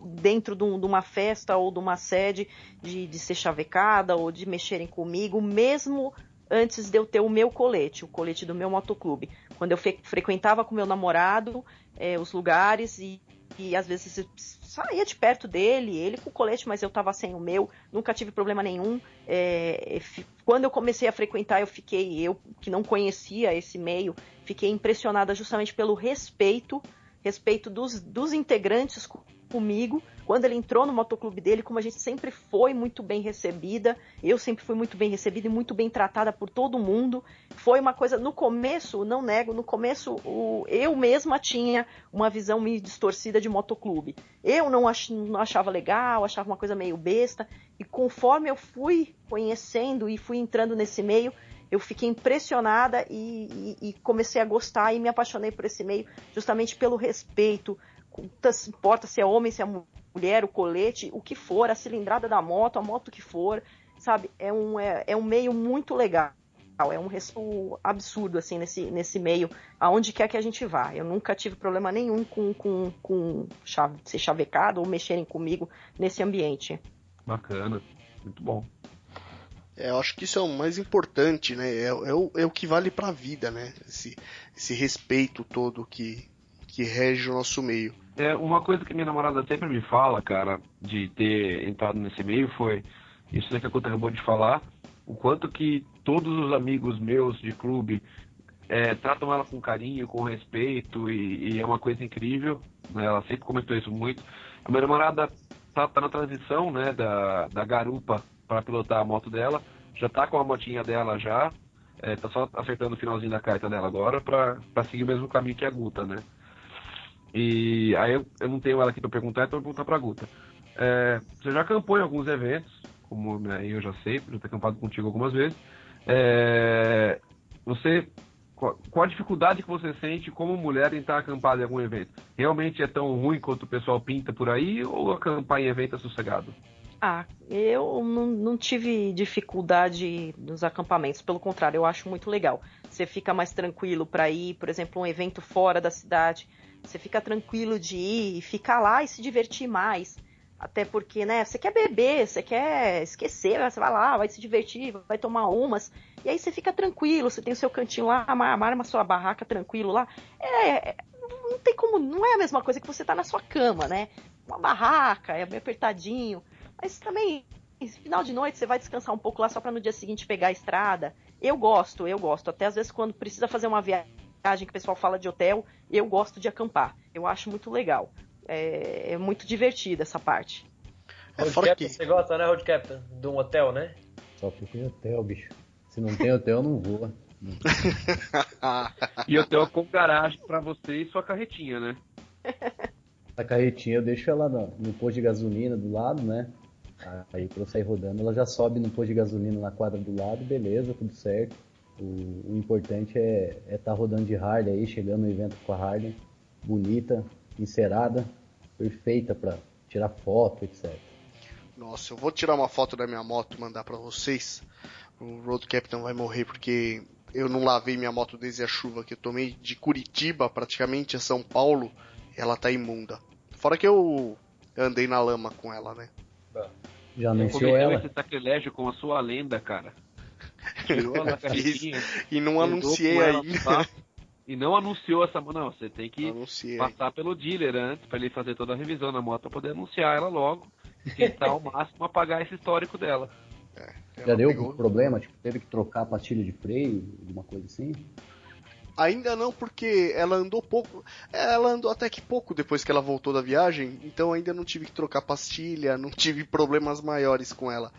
dentro de, uma festa ou de uma sede de, de ser chavecada ou de mexerem comigo, mesmo antes de eu ter o meu colete, o colete do meu motoclube. Quando eu frequentava com meu namorado é, os lugares e, e às vezes saía de perto dele, ele com o colete, mas eu tava sem o meu, nunca tive problema nenhum. É, quando eu comecei a frequentar, eu fiquei, eu que não conhecia esse meio, fiquei impressionada justamente pelo respeito, respeito dos, dos integrantes comigo quando ele entrou no motoclube dele, como a gente sempre foi muito bem recebida, eu sempre fui muito bem recebida e muito bem tratada por todo mundo. Foi uma coisa, no começo, não nego, no começo o, eu mesma tinha uma visão meio distorcida de motoclube. Eu não, ach, não achava legal, achava uma coisa meio besta, e conforme eu fui conhecendo e fui entrando nesse meio, eu fiquei impressionada e, e, e, comecei a gostar e me apaixonei por esse meio justamente pelo respeito. Importa se é homem, se é mulher, o colete, o que for, a cilindrada da moto, a moto que for, sabe? É um, é, é um meio muito legal. É um respeito absurdo, assim, nesse, nesse meio, aonde quer que a gente vá. Eu nunca tive problema nenhum com, com, com chave, ser chavecado ou mexerem comigo nesse ambiente. Bacana, muito bom. É, eu acho que isso é o mais importante, né? É, é, o, é o que vale pra vida, né? Esse, esse respeito todo que, que rege o nosso meio. É, uma coisa que minha namorada sempre me fala, cara, de ter entrado nesse meio foi isso que a Couto acabou de falar, o quanto que todos os amigos meus de clube é, tratam ela com carinho, com respeito e, e, é uma coisa incrível. Né? Ela sempre comentou isso muito. A minha namorada tá, tá na transição, né, da, da garupa para pilotar a moto dela, já tá com a motinha dela já, é, tá só acertando o finalzinho da carta dela agora para seguir o mesmo caminho que a Guta, né? E aí eu, eu não tenho ela aqui para perguntar, então eu vou perguntar para a Guta. É, você já acampou em alguns eventos, como né, eu já sei, já ter acampado contigo algumas vezes. É, você qual, qual, a dificuldade que você sente como mulher em estar acampado em algum evento? Realmente é tão ruim quanto o pessoal pinta por aí ou acampar em evento é sossegado? Ah, eu não, não, tive dificuldade nos acampamentos, pelo contrário, eu acho muito legal. Você fica mais tranquilo para ir, por exemplo, um evento fora da cidade. Você fica tranquilo de ir, ficar lá e se divertir mais. Até porque, né, você quer beber, você quer esquecer, você vai lá, vai se divertir, vai tomar umas, e aí você fica tranquilo, você tem o seu cantinho lá, arma a sua barraca tranquilo lá. É, não tem como, não é a mesma coisa que você tá na sua cama, né? uma barraca, é bem apertadinho. Mas também, final de noite, você vai descansar um pouco lá só para no dia seguinte pegar a estrada. Eu gosto, eu gosto. Até às vezes quando precisa fazer uma viagem que o pessoal fala de hotel, eu gosto de acampar. Eu acho muito legal. É, é muito divertida essa parte. É Road Captain, você gosta, né, Road Captain? De um hotel, né? Só porque tem hotel, bicho. Se não tem hotel, não voa. e hotel com garagem para você e sua carretinha, né? A carretinha eu deixo ela no, no posto de gasolina do lado, né? Aí pra eu sair rodando, ela já sobe no posto de gasolina na quadra do lado, beleza, tudo certo. O, o importante é estar é tá rodando de Harley aí, chegando no evento com a Harley, bonita, encerada, perfeita para tirar foto, etc. Nossa, eu vou tirar uma foto da minha moto e mandar para vocês. O Road Captain vai morrer porque eu não lavei minha moto desde a chuva que eu tomei de Curitiba praticamente a São Paulo. Ela tá imunda. Fora que eu andei na lama com ela, né? Já anunciou ela? esse sacrilégio com a sua lenda, cara. Tirou e não anunciei ainda. E não anunciou essa moto. Não, você tem que Anunciei. passar pelo dealer antes para ele fazer toda a revisão da moto para poder anunciar ela logo. E tentar ao máximo apagar esse histórico dela. É, Já deu pegou... problema? Tipo, teve que trocar a pastilha de freio, alguma coisa assim? Ainda não, porque ela andou pouco. Ela andou até que pouco depois que ela voltou da viagem, então ainda não tive que trocar pastilha, não tive problemas maiores com ela.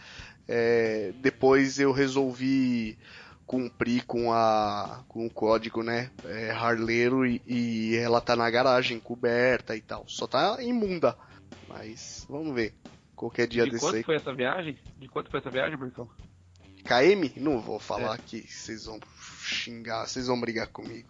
É, depois eu resolvi cumprir com a com o código, né, é, harleiro e, e, ela tá na garagem coberta e tal. Só tá imunda, mas vamos ver. Qualquer dia De desse quanto aí. foi essa viagem? De quanto foi essa viagem, Marcão? KM? Não vou falar é. que vocês vão xingar, vocês vão brigar comigo.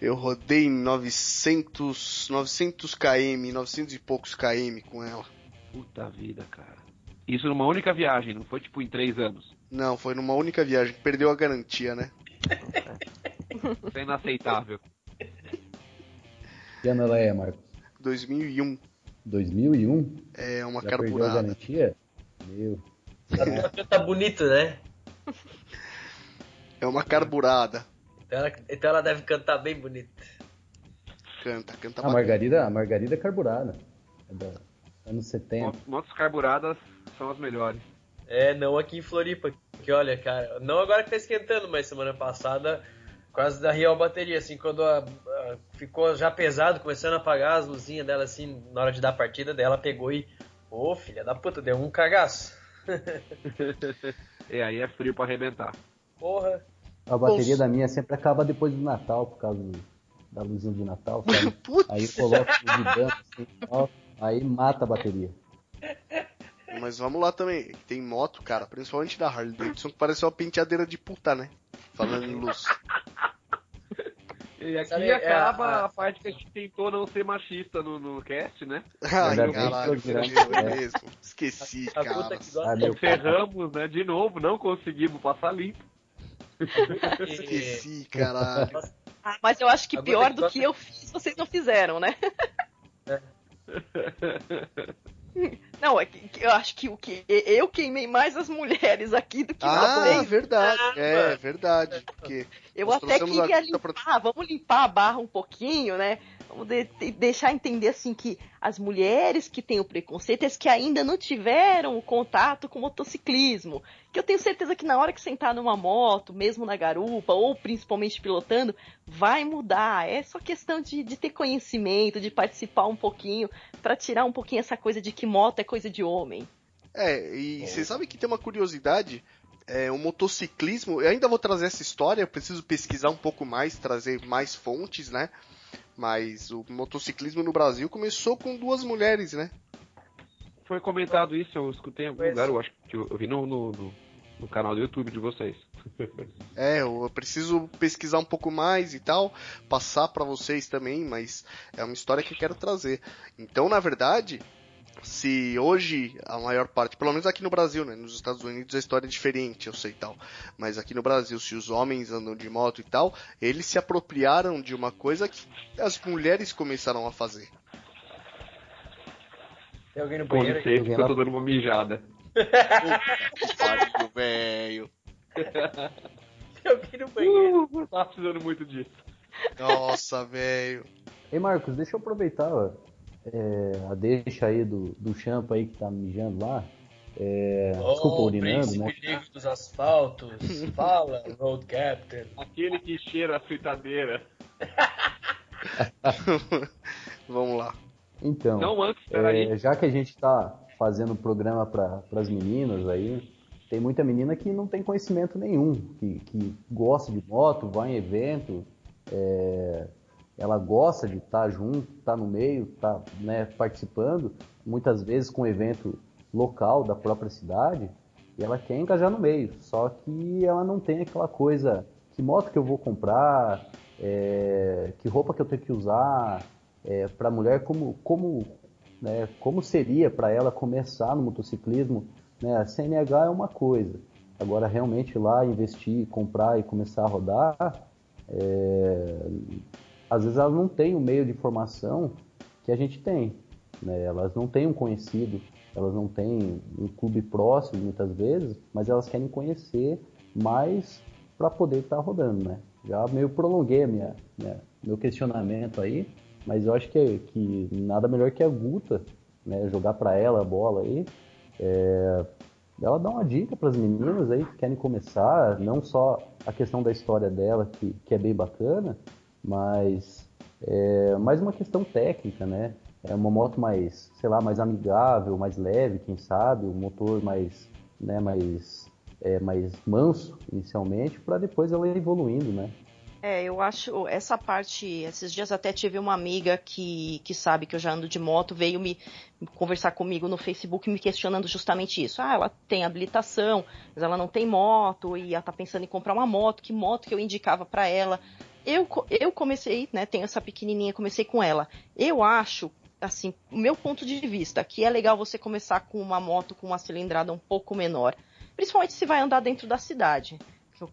Eu rodei 900, 900 km, 900 e poucos km com ela. Puta vida, cara. Isso numa única viagem, não foi tipo em três anos? Não, foi numa única viagem. Perdeu a garantia, né? Isso é inaceitável. Que ano ela é, Marcos? 2001. 2001? É, uma Já carburada. Perdeu a garantia? Meu. Tá, tá bonito, né? É uma carburada. Então ela, então ela deve cantar bem bonito. Canta, canta a Margarida, a Margarida é carburada. É da anos 70. Motos carburadas são as melhores. É, não aqui em Floripa. Que olha, cara, não agora que tá esquentando, mas semana passada quase da real bateria, assim, quando a, a, ficou já pesado, começando a apagar as luzinhas dela, assim, na hora de dar a partida dela, pegou e. Ô, oh, filha da puta, deu um cagaço. e aí é frio pra arrebentar. Porra. A bateria da minha sempre acaba depois do Natal, por causa do, da luzinha de Natal, sabe? aí coloca o de branco, assim, ó, aí mata a bateria. Mas vamos lá também, tem moto, cara, principalmente da Harley Davidson, que parece uma penteadeira de puta, né? Falando em luz. E aqui Sabe, acaba é, a, a, parte que a gente tentou não ser machista no, no cast, né? Ai, caralho, é mesmo. Esqueci, a, cara. Ferramos, né? De novo, não conseguimos passar limpo. Esqueci, caralho. Ah, mas eu acho que pior do que eu fiz, vocês não fizeram, né? É. Não, é que, eu acho que o que eu queimei mais as mulheres aqui do que ah, vocês. Ah, verdade. É, verdade. Porque eu até queria limpar, pra... vamos limpar a barra um pouquinho, né? Vamos de, de, deixar entender assim que as mulheres que têm o preconceito, as que ainda não tiveram o contato com o motociclismo, que eu tenho certeza que na hora que sentar numa moto, mesmo na garupa, ou principalmente pilotando, vai mudar. É só questão de, de ter conhecimento, de participar um pouquinho, para tirar um pouquinho essa coisa de que moto é coisa de homem. É, e é. você sabe que tem uma curiosidade é, o motociclismo, eu ainda vou trazer essa história, eu preciso pesquisar um pouco mais, trazer mais fontes, né? Mas o motociclismo no Brasil começou com duas mulheres, né? Foi comentado isso, eu escutei em algum lugar, eu acho que eu, vi no, no, no, canal do YouTube de vocês. é, eu preciso pesquisar um pouco mais e tal, passar para vocês também, mas é uma história que eu quero trazer. Então, na verdade, se hoje a maior parte, pelo menos aqui no Brasil, né, nos Estados Unidos a história é diferente, eu sei tal, mas aqui no Brasil, se os homens andam de moto e tal, eles se apropriaram de uma coisa que as mulheres começaram a fazer. Tem alguém no banheiro? Com licença, eu tô dando uma mijada. Pariu, velho. Tem alguém no banheiro? Uh, tá precisando muito disso. Nossa, velho. Ei, Marcos, deixa eu aproveitar, ó é, a deixa aí do, do champa aí que tá mijando lá. É, oh, desculpa, urinando, né? dos asfaltos. Fala, Road Captain. Aquele que cheira a fritadeira. Vamos lá. Então, Não, antes, é, já que a gente tá fazendo programa para as meninas aí, tem muita menina que não tem conhecimento nenhum, que, que gosta de moto, vai em evento, é, ela gosta de estar tá junto, estar tá no meio, estar tá, né, participando, muitas vezes com evento local da própria cidade, e ela quer engajar no meio, só que ela não tem aquela coisa, que moto que eu vou comprar, é, que roupa que eu tenho que usar, é, para a mulher como, como, né, como seria para ela começar no motociclismo, né, a CNH é uma coisa, agora realmente lá investir, comprar e começar a rodar, é, às vezes elas não têm o meio de formação que a gente tem. Né? Elas não têm um conhecido, elas não têm um clube próximo muitas vezes, mas elas querem conhecer mais para poder estar tá rodando, né? Já meio prolonguei minha, minha, meu questionamento aí, mas eu acho que, que nada melhor que a Guta, né? Jogar para ela a bola aí. É, ela dá uma dica para as meninas aí que querem começar, não só a questão da história dela, que, que é bem bacana, mas é mais uma questão técnica, né? É uma moto mais, sei lá, mais amigável, mais leve, quem sabe, um motor mais, né, mais, é, mais manso inicialmente, para depois ela ir evoluindo, né? É, eu acho essa parte. Esses dias até tive uma amiga que, que sabe que eu já ando de moto, veio me conversar comigo no Facebook me questionando justamente isso. Ah, ela tem habilitação, mas ela não tem moto e ela tá pensando em comprar uma moto. Que moto que eu indicava para ela? Eu, eu comecei, né? Tenho essa pequenininha, comecei com ela. Eu acho, assim, o meu ponto de vista, que é legal você começar com uma moto com uma cilindrada um pouco menor. Principalmente se vai andar dentro da cidade.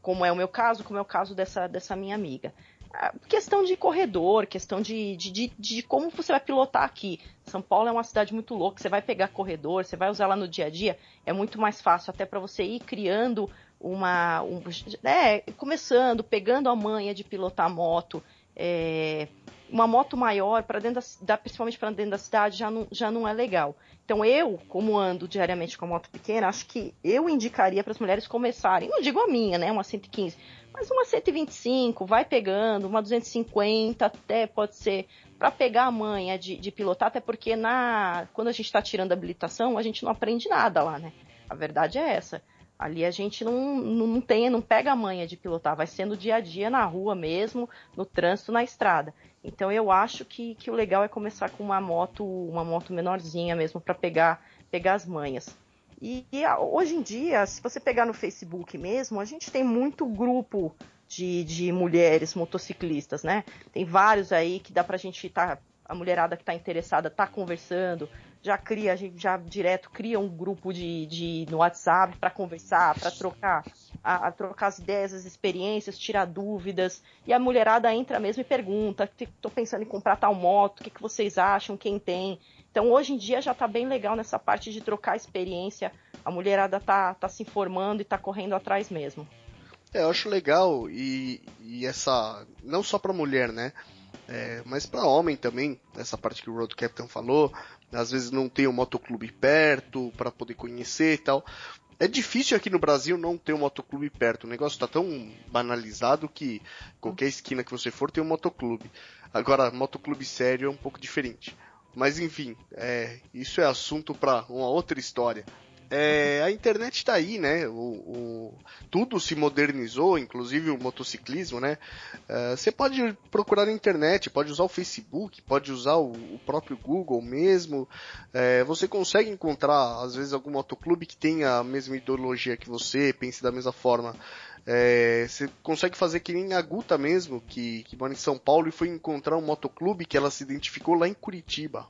Como é o meu caso, como é o caso dessa, dessa minha amiga. A questão de corredor, questão de, de, de, de, como você vai pilotar aqui. São Paulo é uma cidade muito louca, você vai pegar corredor, você vai usar lá no dia a dia, é muito mais fácil até para você ir criando uma. Um, é, começando, pegando a manha de pilotar moto. É, uma moto maior para dentro da, principalmente para dentro da cidade já não, já não é legal. Então eu, como ando diariamente com a moto pequena, acho que eu indicaria para as mulheres começarem, não digo a minha, né, uma 115, mas uma 125, vai pegando, uma 250 até pode ser para pegar a manha de, de pilotar, até porque na quando a gente está tirando a habilitação, a gente não aprende nada lá, né? A verdade é essa. Ali a gente não, não tem, não pega a manha de pilotar, vai sendo dia a dia na rua mesmo, no trânsito, na estrada. Então eu acho que, que o legal é começar com uma moto, uma moto menorzinha mesmo para pegar, pegar as manhas. E, e, hoje em dia, se você pegar no Facebook mesmo, a gente tem muito grupo de, de mulheres motociclistas, né? Tem vários aí que dá pra gente estar, tá, a mulherada que está interessada tá conversando, já cria, a gente já direto cria um grupo de, de no WhatsApp para conversar, para trocar, a, a, trocar as ideias, as experiências, tirar dúvidas. E a mulherada entra mesmo e pergunta: estou pensando em comprar tal moto, o que, que vocês acham? Quem tem? Então hoje em dia já está bem legal nessa parte de trocar experiência. A mulherada tá, tá se informando e está correndo atrás mesmo. É, eu acho legal e, e essa não só para mulher, né? É, mas para homem também, essa parte que o Road Captain falou, às vezes não tem um motoclube perto para poder conhecer e tal. É difícil aqui no Brasil não ter um motoclube perto. O negócio está tão banalizado que qualquer esquina que você for tem um motoclube. Agora, motoclube sério é um pouco diferente. Mas enfim, é, isso é assunto para uma outra história. É, a internet está aí, né? O, o, tudo se modernizou, inclusive o motociclismo, né? É, você pode procurar na internet, pode usar o Facebook, pode usar o, o próprio Google mesmo. É, você consegue encontrar, às vezes, algum motoclube que tenha a mesma ideologia que você, pense da mesma forma. É, você consegue fazer que nem a Guta mesmo, que, que mora em São Paulo e foi encontrar um motoclube que ela se identificou lá em Curitiba.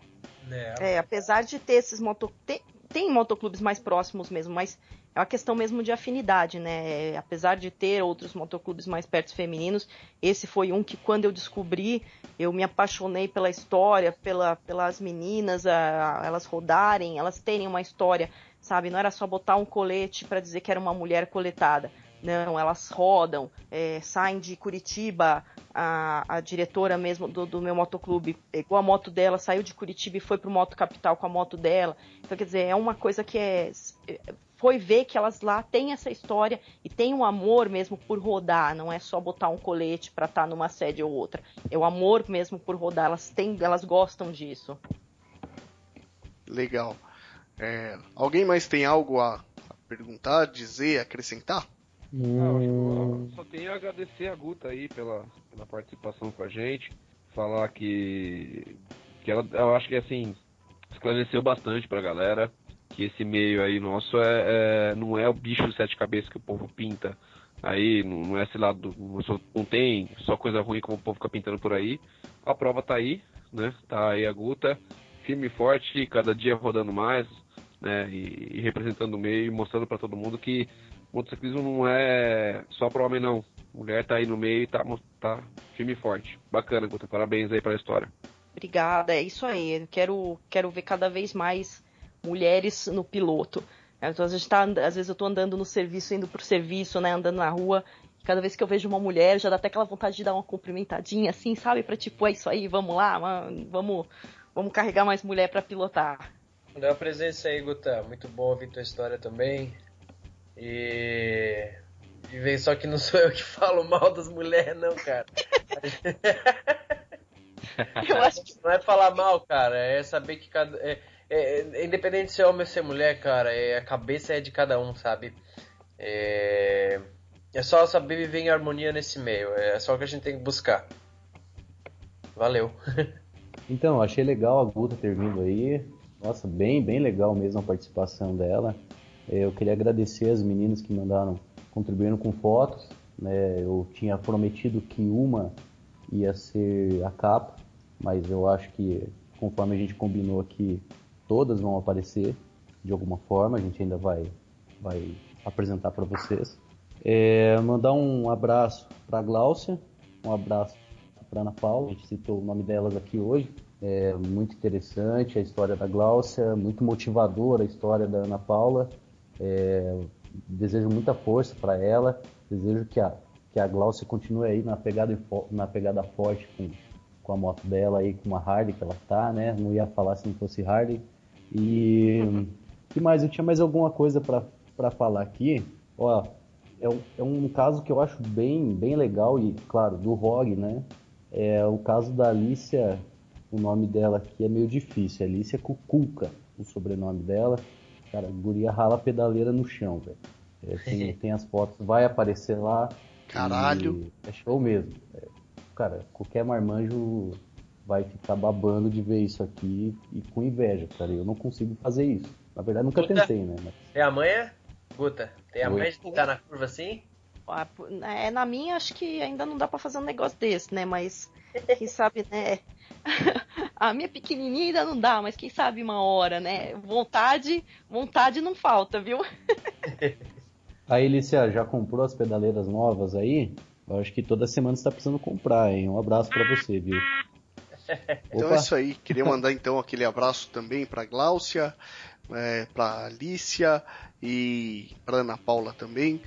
É, apesar de ter esses motoclubes tem motoclubes mais próximos mesmo, mas é uma questão mesmo de afinidade, né? Apesar de ter outros motoclubes mais perto femininos, esse foi um que quando eu descobri, eu me apaixonei pela história, pela, pelas meninas, a, a, elas rodarem, elas terem uma história, sabe? Não era só botar um colete para dizer que era uma mulher coletada. Não, elas rodam, é, saem de Curitiba a, a diretora mesmo do, do, meu motoclube pegou a moto dela, saiu de Curitiba e foi pro Moto Capital com a moto dela. Então, quer dizer, é uma coisa que é. Foi ver que elas lá têm essa história e tem um amor mesmo por rodar, não é só botar um colete para estar tá numa sede ou outra. É o amor mesmo por rodar, elas têm, elas gostam disso. Legal. É, alguém mais tem algo a perguntar, dizer, acrescentar? Hum... só tenho a agradecer a Guta aí pela, pela participação com a gente. Falar que, que ela, eu acho que assim, esclareceu bastante pra galera que esse meio aí nosso é, é não é o bicho de sete cabeças que o povo pinta aí, não, não é esse lado, não, tem só coisa ruim como o povo fica pintando por aí. A prova tá aí, né? Tá aí a Guta, firme e forte, cada dia rodando mais, né? E, e representando o meio, mostrando para todo mundo que motociclismo não é só para homem, não. Mulher tá aí no meio e tá, tá firme e forte. Bacana, Guta. Parabéns aí pela história. Obrigada, é isso aí. quero, quero ver cada vez mais mulheres no piloto. Então, às, vezes tá, às vezes eu tô andando no serviço, indo pro serviço, né, andando na rua, e cada vez que eu vejo uma mulher, já dá até aquela vontade de dar uma cumprimentadinha, assim, sabe? Pra tipo, é isso aí, vamos lá, vamos, vamos carregar mais mulher para pilotar. Deu a presença aí, Guta. Muito bom ouvir tua história também. E. E vem só que não sou eu que falo mal das mulheres, não, cara. eu acho que... Não é falar mal, cara, é saber que cada. É, é, é, independente de ser homem ou ser mulher, cara, é, a cabeça é de cada um, sabe? É, é só saber viver em harmonia nesse meio, é só o que a gente tem que buscar. Valeu. então, achei legal a Guta ter vindo aí. Nossa, bem, bem legal mesmo a participação dela. Eu queria agradecer as meninas que mandaram, contribuindo com fotos. Né? Eu tinha prometido que uma ia ser a capa, mas eu acho que conforme a gente combinou aqui, todas vão aparecer de alguma forma. A gente ainda vai, vai apresentar para vocês. É, mandar um abraço para a Gláucia, um abraço para Ana Paula. A gente citou o nome delas aqui hoje. É muito interessante a história da Gláucia, muito motivadora a história da Ana Paula. É, desejo muita força para ela. Desejo que a, que a Glaucia continue aí na pegada, na pegada forte com, com a moto dela aí, com a Harley que ela tá, né? Não ia falar se não fosse Harley. E que mais? Eu tinha mais alguma coisa para falar aqui. Ó, é um, é um caso que eu acho bem, bem legal e, claro, do ROG, né? É o caso da Alicia, o nome dela aqui é meio difícil, Alicia Cucuca, o sobrenome dela. Cara, guria rala pedaleira no chão, velho. É, tem, tem, as fotos, vai aparecer lá. Caralho! É show mesmo. É, cara, qualquer marmanjo vai ficar babando de ver isso aqui e com inveja, cara. Eu não consigo fazer isso. Na verdade, nunca Guta, tentei, né? Mas... Tem a manha? Guta, tem a Oi? manha de ficar na curva assim? É, na minha, acho que ainda não dá para fazer um negócio desse, né? Mas quem sabe, né? a minha pequenininha ainda não dá, mas quem sabe uma hora, né? Vontade, vontade não falta, viu? a Elícia já comprou as pedaleiras novas aí? Eu acho que toda semana você tá precisando comprar, hein? Um abraço para você, viu? Então é isso aí. Queria mandar então aquele abraço também para Gláucia, é, para Alicia e para Ana Paula também.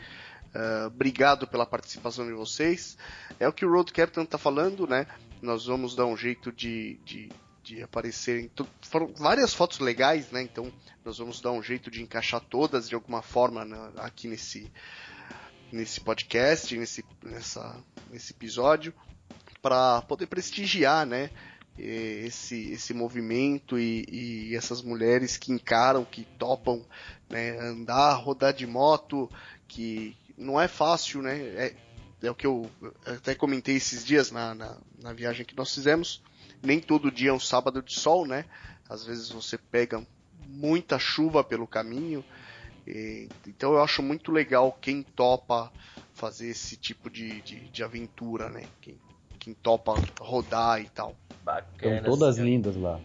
Uh, obrigado pela participação de vocês. É o que o Road Captain está falando, né? Nós vamos dar um jeito de, de, de aparecer. Foram várias fotos legais, né? Então nós vamos dar um jeito de encaixar todas de alguma forma na, aqui nesse, nesse podcast, nesse, nessa, nesse episódio, para poder prestigiar, né? esse, esse movimento e, e, essas mulheres que encaram, que topam né, andar, rodar de moto, que não é fácil, né? É, é o que eu até comentei esses dias na, na, na, viagem que nós fizemos. Nem todo dia é um sábado de sol, né? Às vezes você pega muita chuva pelo caminho. E, então eu acho muito legal quem topa fazer esse tipo de, de, de aventura, né? Quem, quem topa rodar e tal. Bacana. Estão todas lindas lá.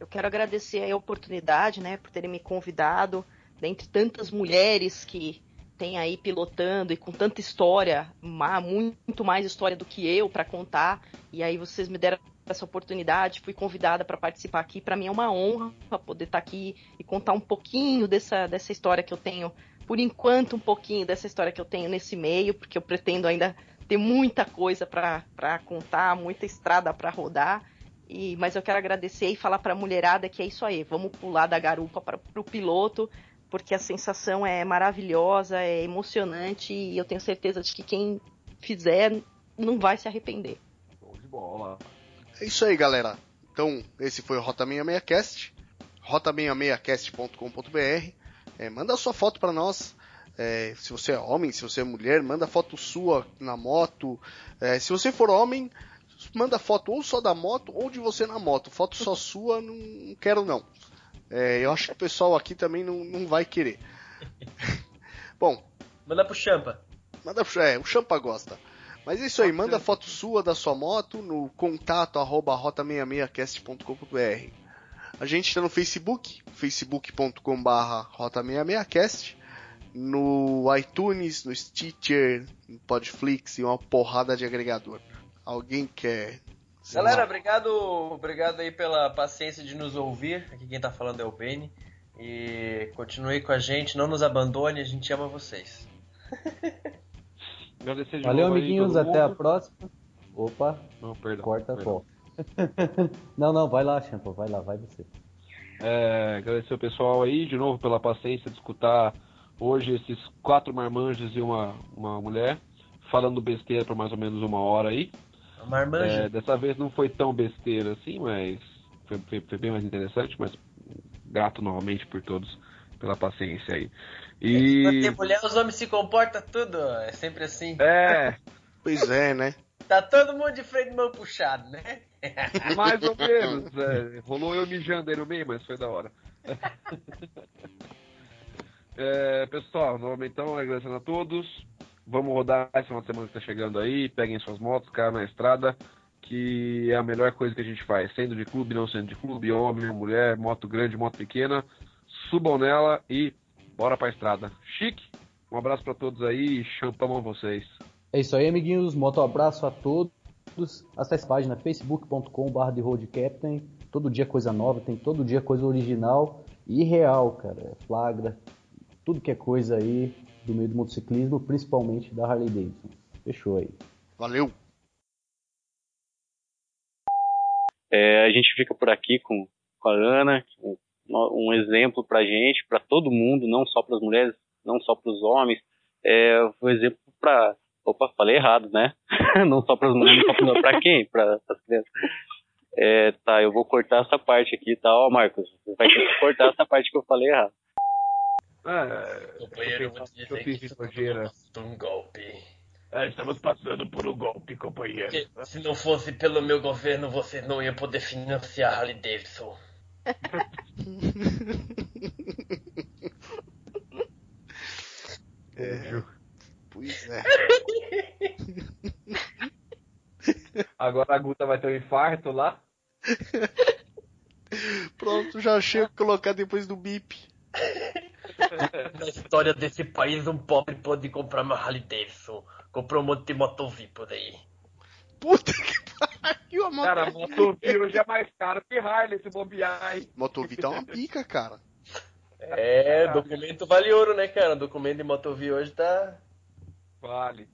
Eu quero agradecer a oportunidade, né, por terem me convidado, dentre tantas mulheres que tem aí pilotando e com tanta história, muito mais história do que eu para contar. E aí vocês me deram essa oportunidade, fui convidada para participar aqui. Para mim é uma honra poder estar tá aqui e contar um pouquinho dessa, dessa história que eu tenho, por enquanto um pouquinho dessa história que eu tenho nesse meio, porque eu pretendo ainda tem muita coisa para contar, muita estrada para rodar. E, mas eu quero agradecer e falar para a mulherada que é isso aí, vamos pular da garupa para o piloto, porque a sensação é maravilhosa, é emocionante e eu tenho certeza de que quem fizer não vai se arrepender. Bom de bola. É isso aí, galera. Então, esse foi o Rota 66 Cast, rota66cast.com.br. É, manda a sua foto para nós. É, se você é homem, se você é mulher, manda foto sua na moto. É, se você for homem, manda foto ou só da moto ou de você na moto. Foto só sua, não, não quero não. É, eu acho que o pessoal aqui também não, não vai querer. Bom. Manda pro Champa. Manda pro, é, o Champa gosta. Mas é isso aí, manda foto sua da sua moto no contato arroba rota66cast.com.br. A gente está no Facebook, facebook.com barra rota66cast, no iTunes, no Stitcher, no Podflix e uma porrada de agregador. Alguém quer Galera, obrigado, obrigado aí pela paciência de nos ouvir. Aqui quem tá falando é o Benny. E continue com a gente, não nos abandone, a gente ama vocês. Valeu, amiguinhos, até a próxima. Opa, não, perdão. Corta perdão. não, não, vai lá, Champa, vai lá, vai você. É, agradecer o pessoal aí, de novo, pela paciência de escutar hoje esses quatro marmanjos e uma, uma mulher falando besteira por mais ou menos uma hora aí. É, dessa vez não foi tão besteira assim, mas foi, foi, foi, bem mais interessante, mas grato novamente por todos pela paciência aí. E... É tem mulher, os homens se comportam tudo, é sempre assim. É. pois é, né? Tá todo mundo de freio de mão puxado, né? Mais ou menos. É, rolou eu mijando aí no meio, mas foi da hora. É, pessoal, novamente então, agradecendo a todos. Vamos rodar essa uma semana que está chegando aí. Peguem suas motos, cara na estrada, que é a melhor coisa que a gente faz. Sendo de clube, não sendo de clube, homem, mulher, moto grande, moto pequena. Subam nela e bora pra estrada. Chique, um abraço para todos aí e champão a vocês. É isso aí, amiguinhos. Moto abraço a todos. Acesse a página facebook.com.br roadcaptain. Todo dia coisa nova, tem todo dia coisa original e real, cara. Flagra, tudo que é coisa aí do meio do motociclismo, principalmente da Harley Davidson. Fechou aí. Valeu! É, a gente fica por aqui com, com a Ana, um, um exemplo pra gente, para todo mundo, não só para as mulheres, não só para os homens. É, um exemplo para. Opa, falei errado, né? não só para as mulheres, não para quem? Para as crianças. É, tá, eu vou cortar essa parte aqui, tá? Ó, Marcos, você vai ter que cortar essa parte que eu falei errado. Ah, companheiro, eu vou te dizer que estamos um golpe. É, estamos passando por um golpe, companheiro. Porque se não fosse pelo meu governo, você não ia poder financiar Harley Davidson. É, pois é. Agora a Guta vai ter um infarto lá. Pronto, já chego colocar depois do bip. Na história desse país, um pobre pode comprar uma Harley Davidson. Comprou um monte de Motovi por aí. Puta que moto. Cara, Motovi hoje é mais caro que Harley se bobear, aí. Motovi tá uma pica, cara. É, documento vale ouro, né, cara? Documento de Motovi hoje tá. Vale.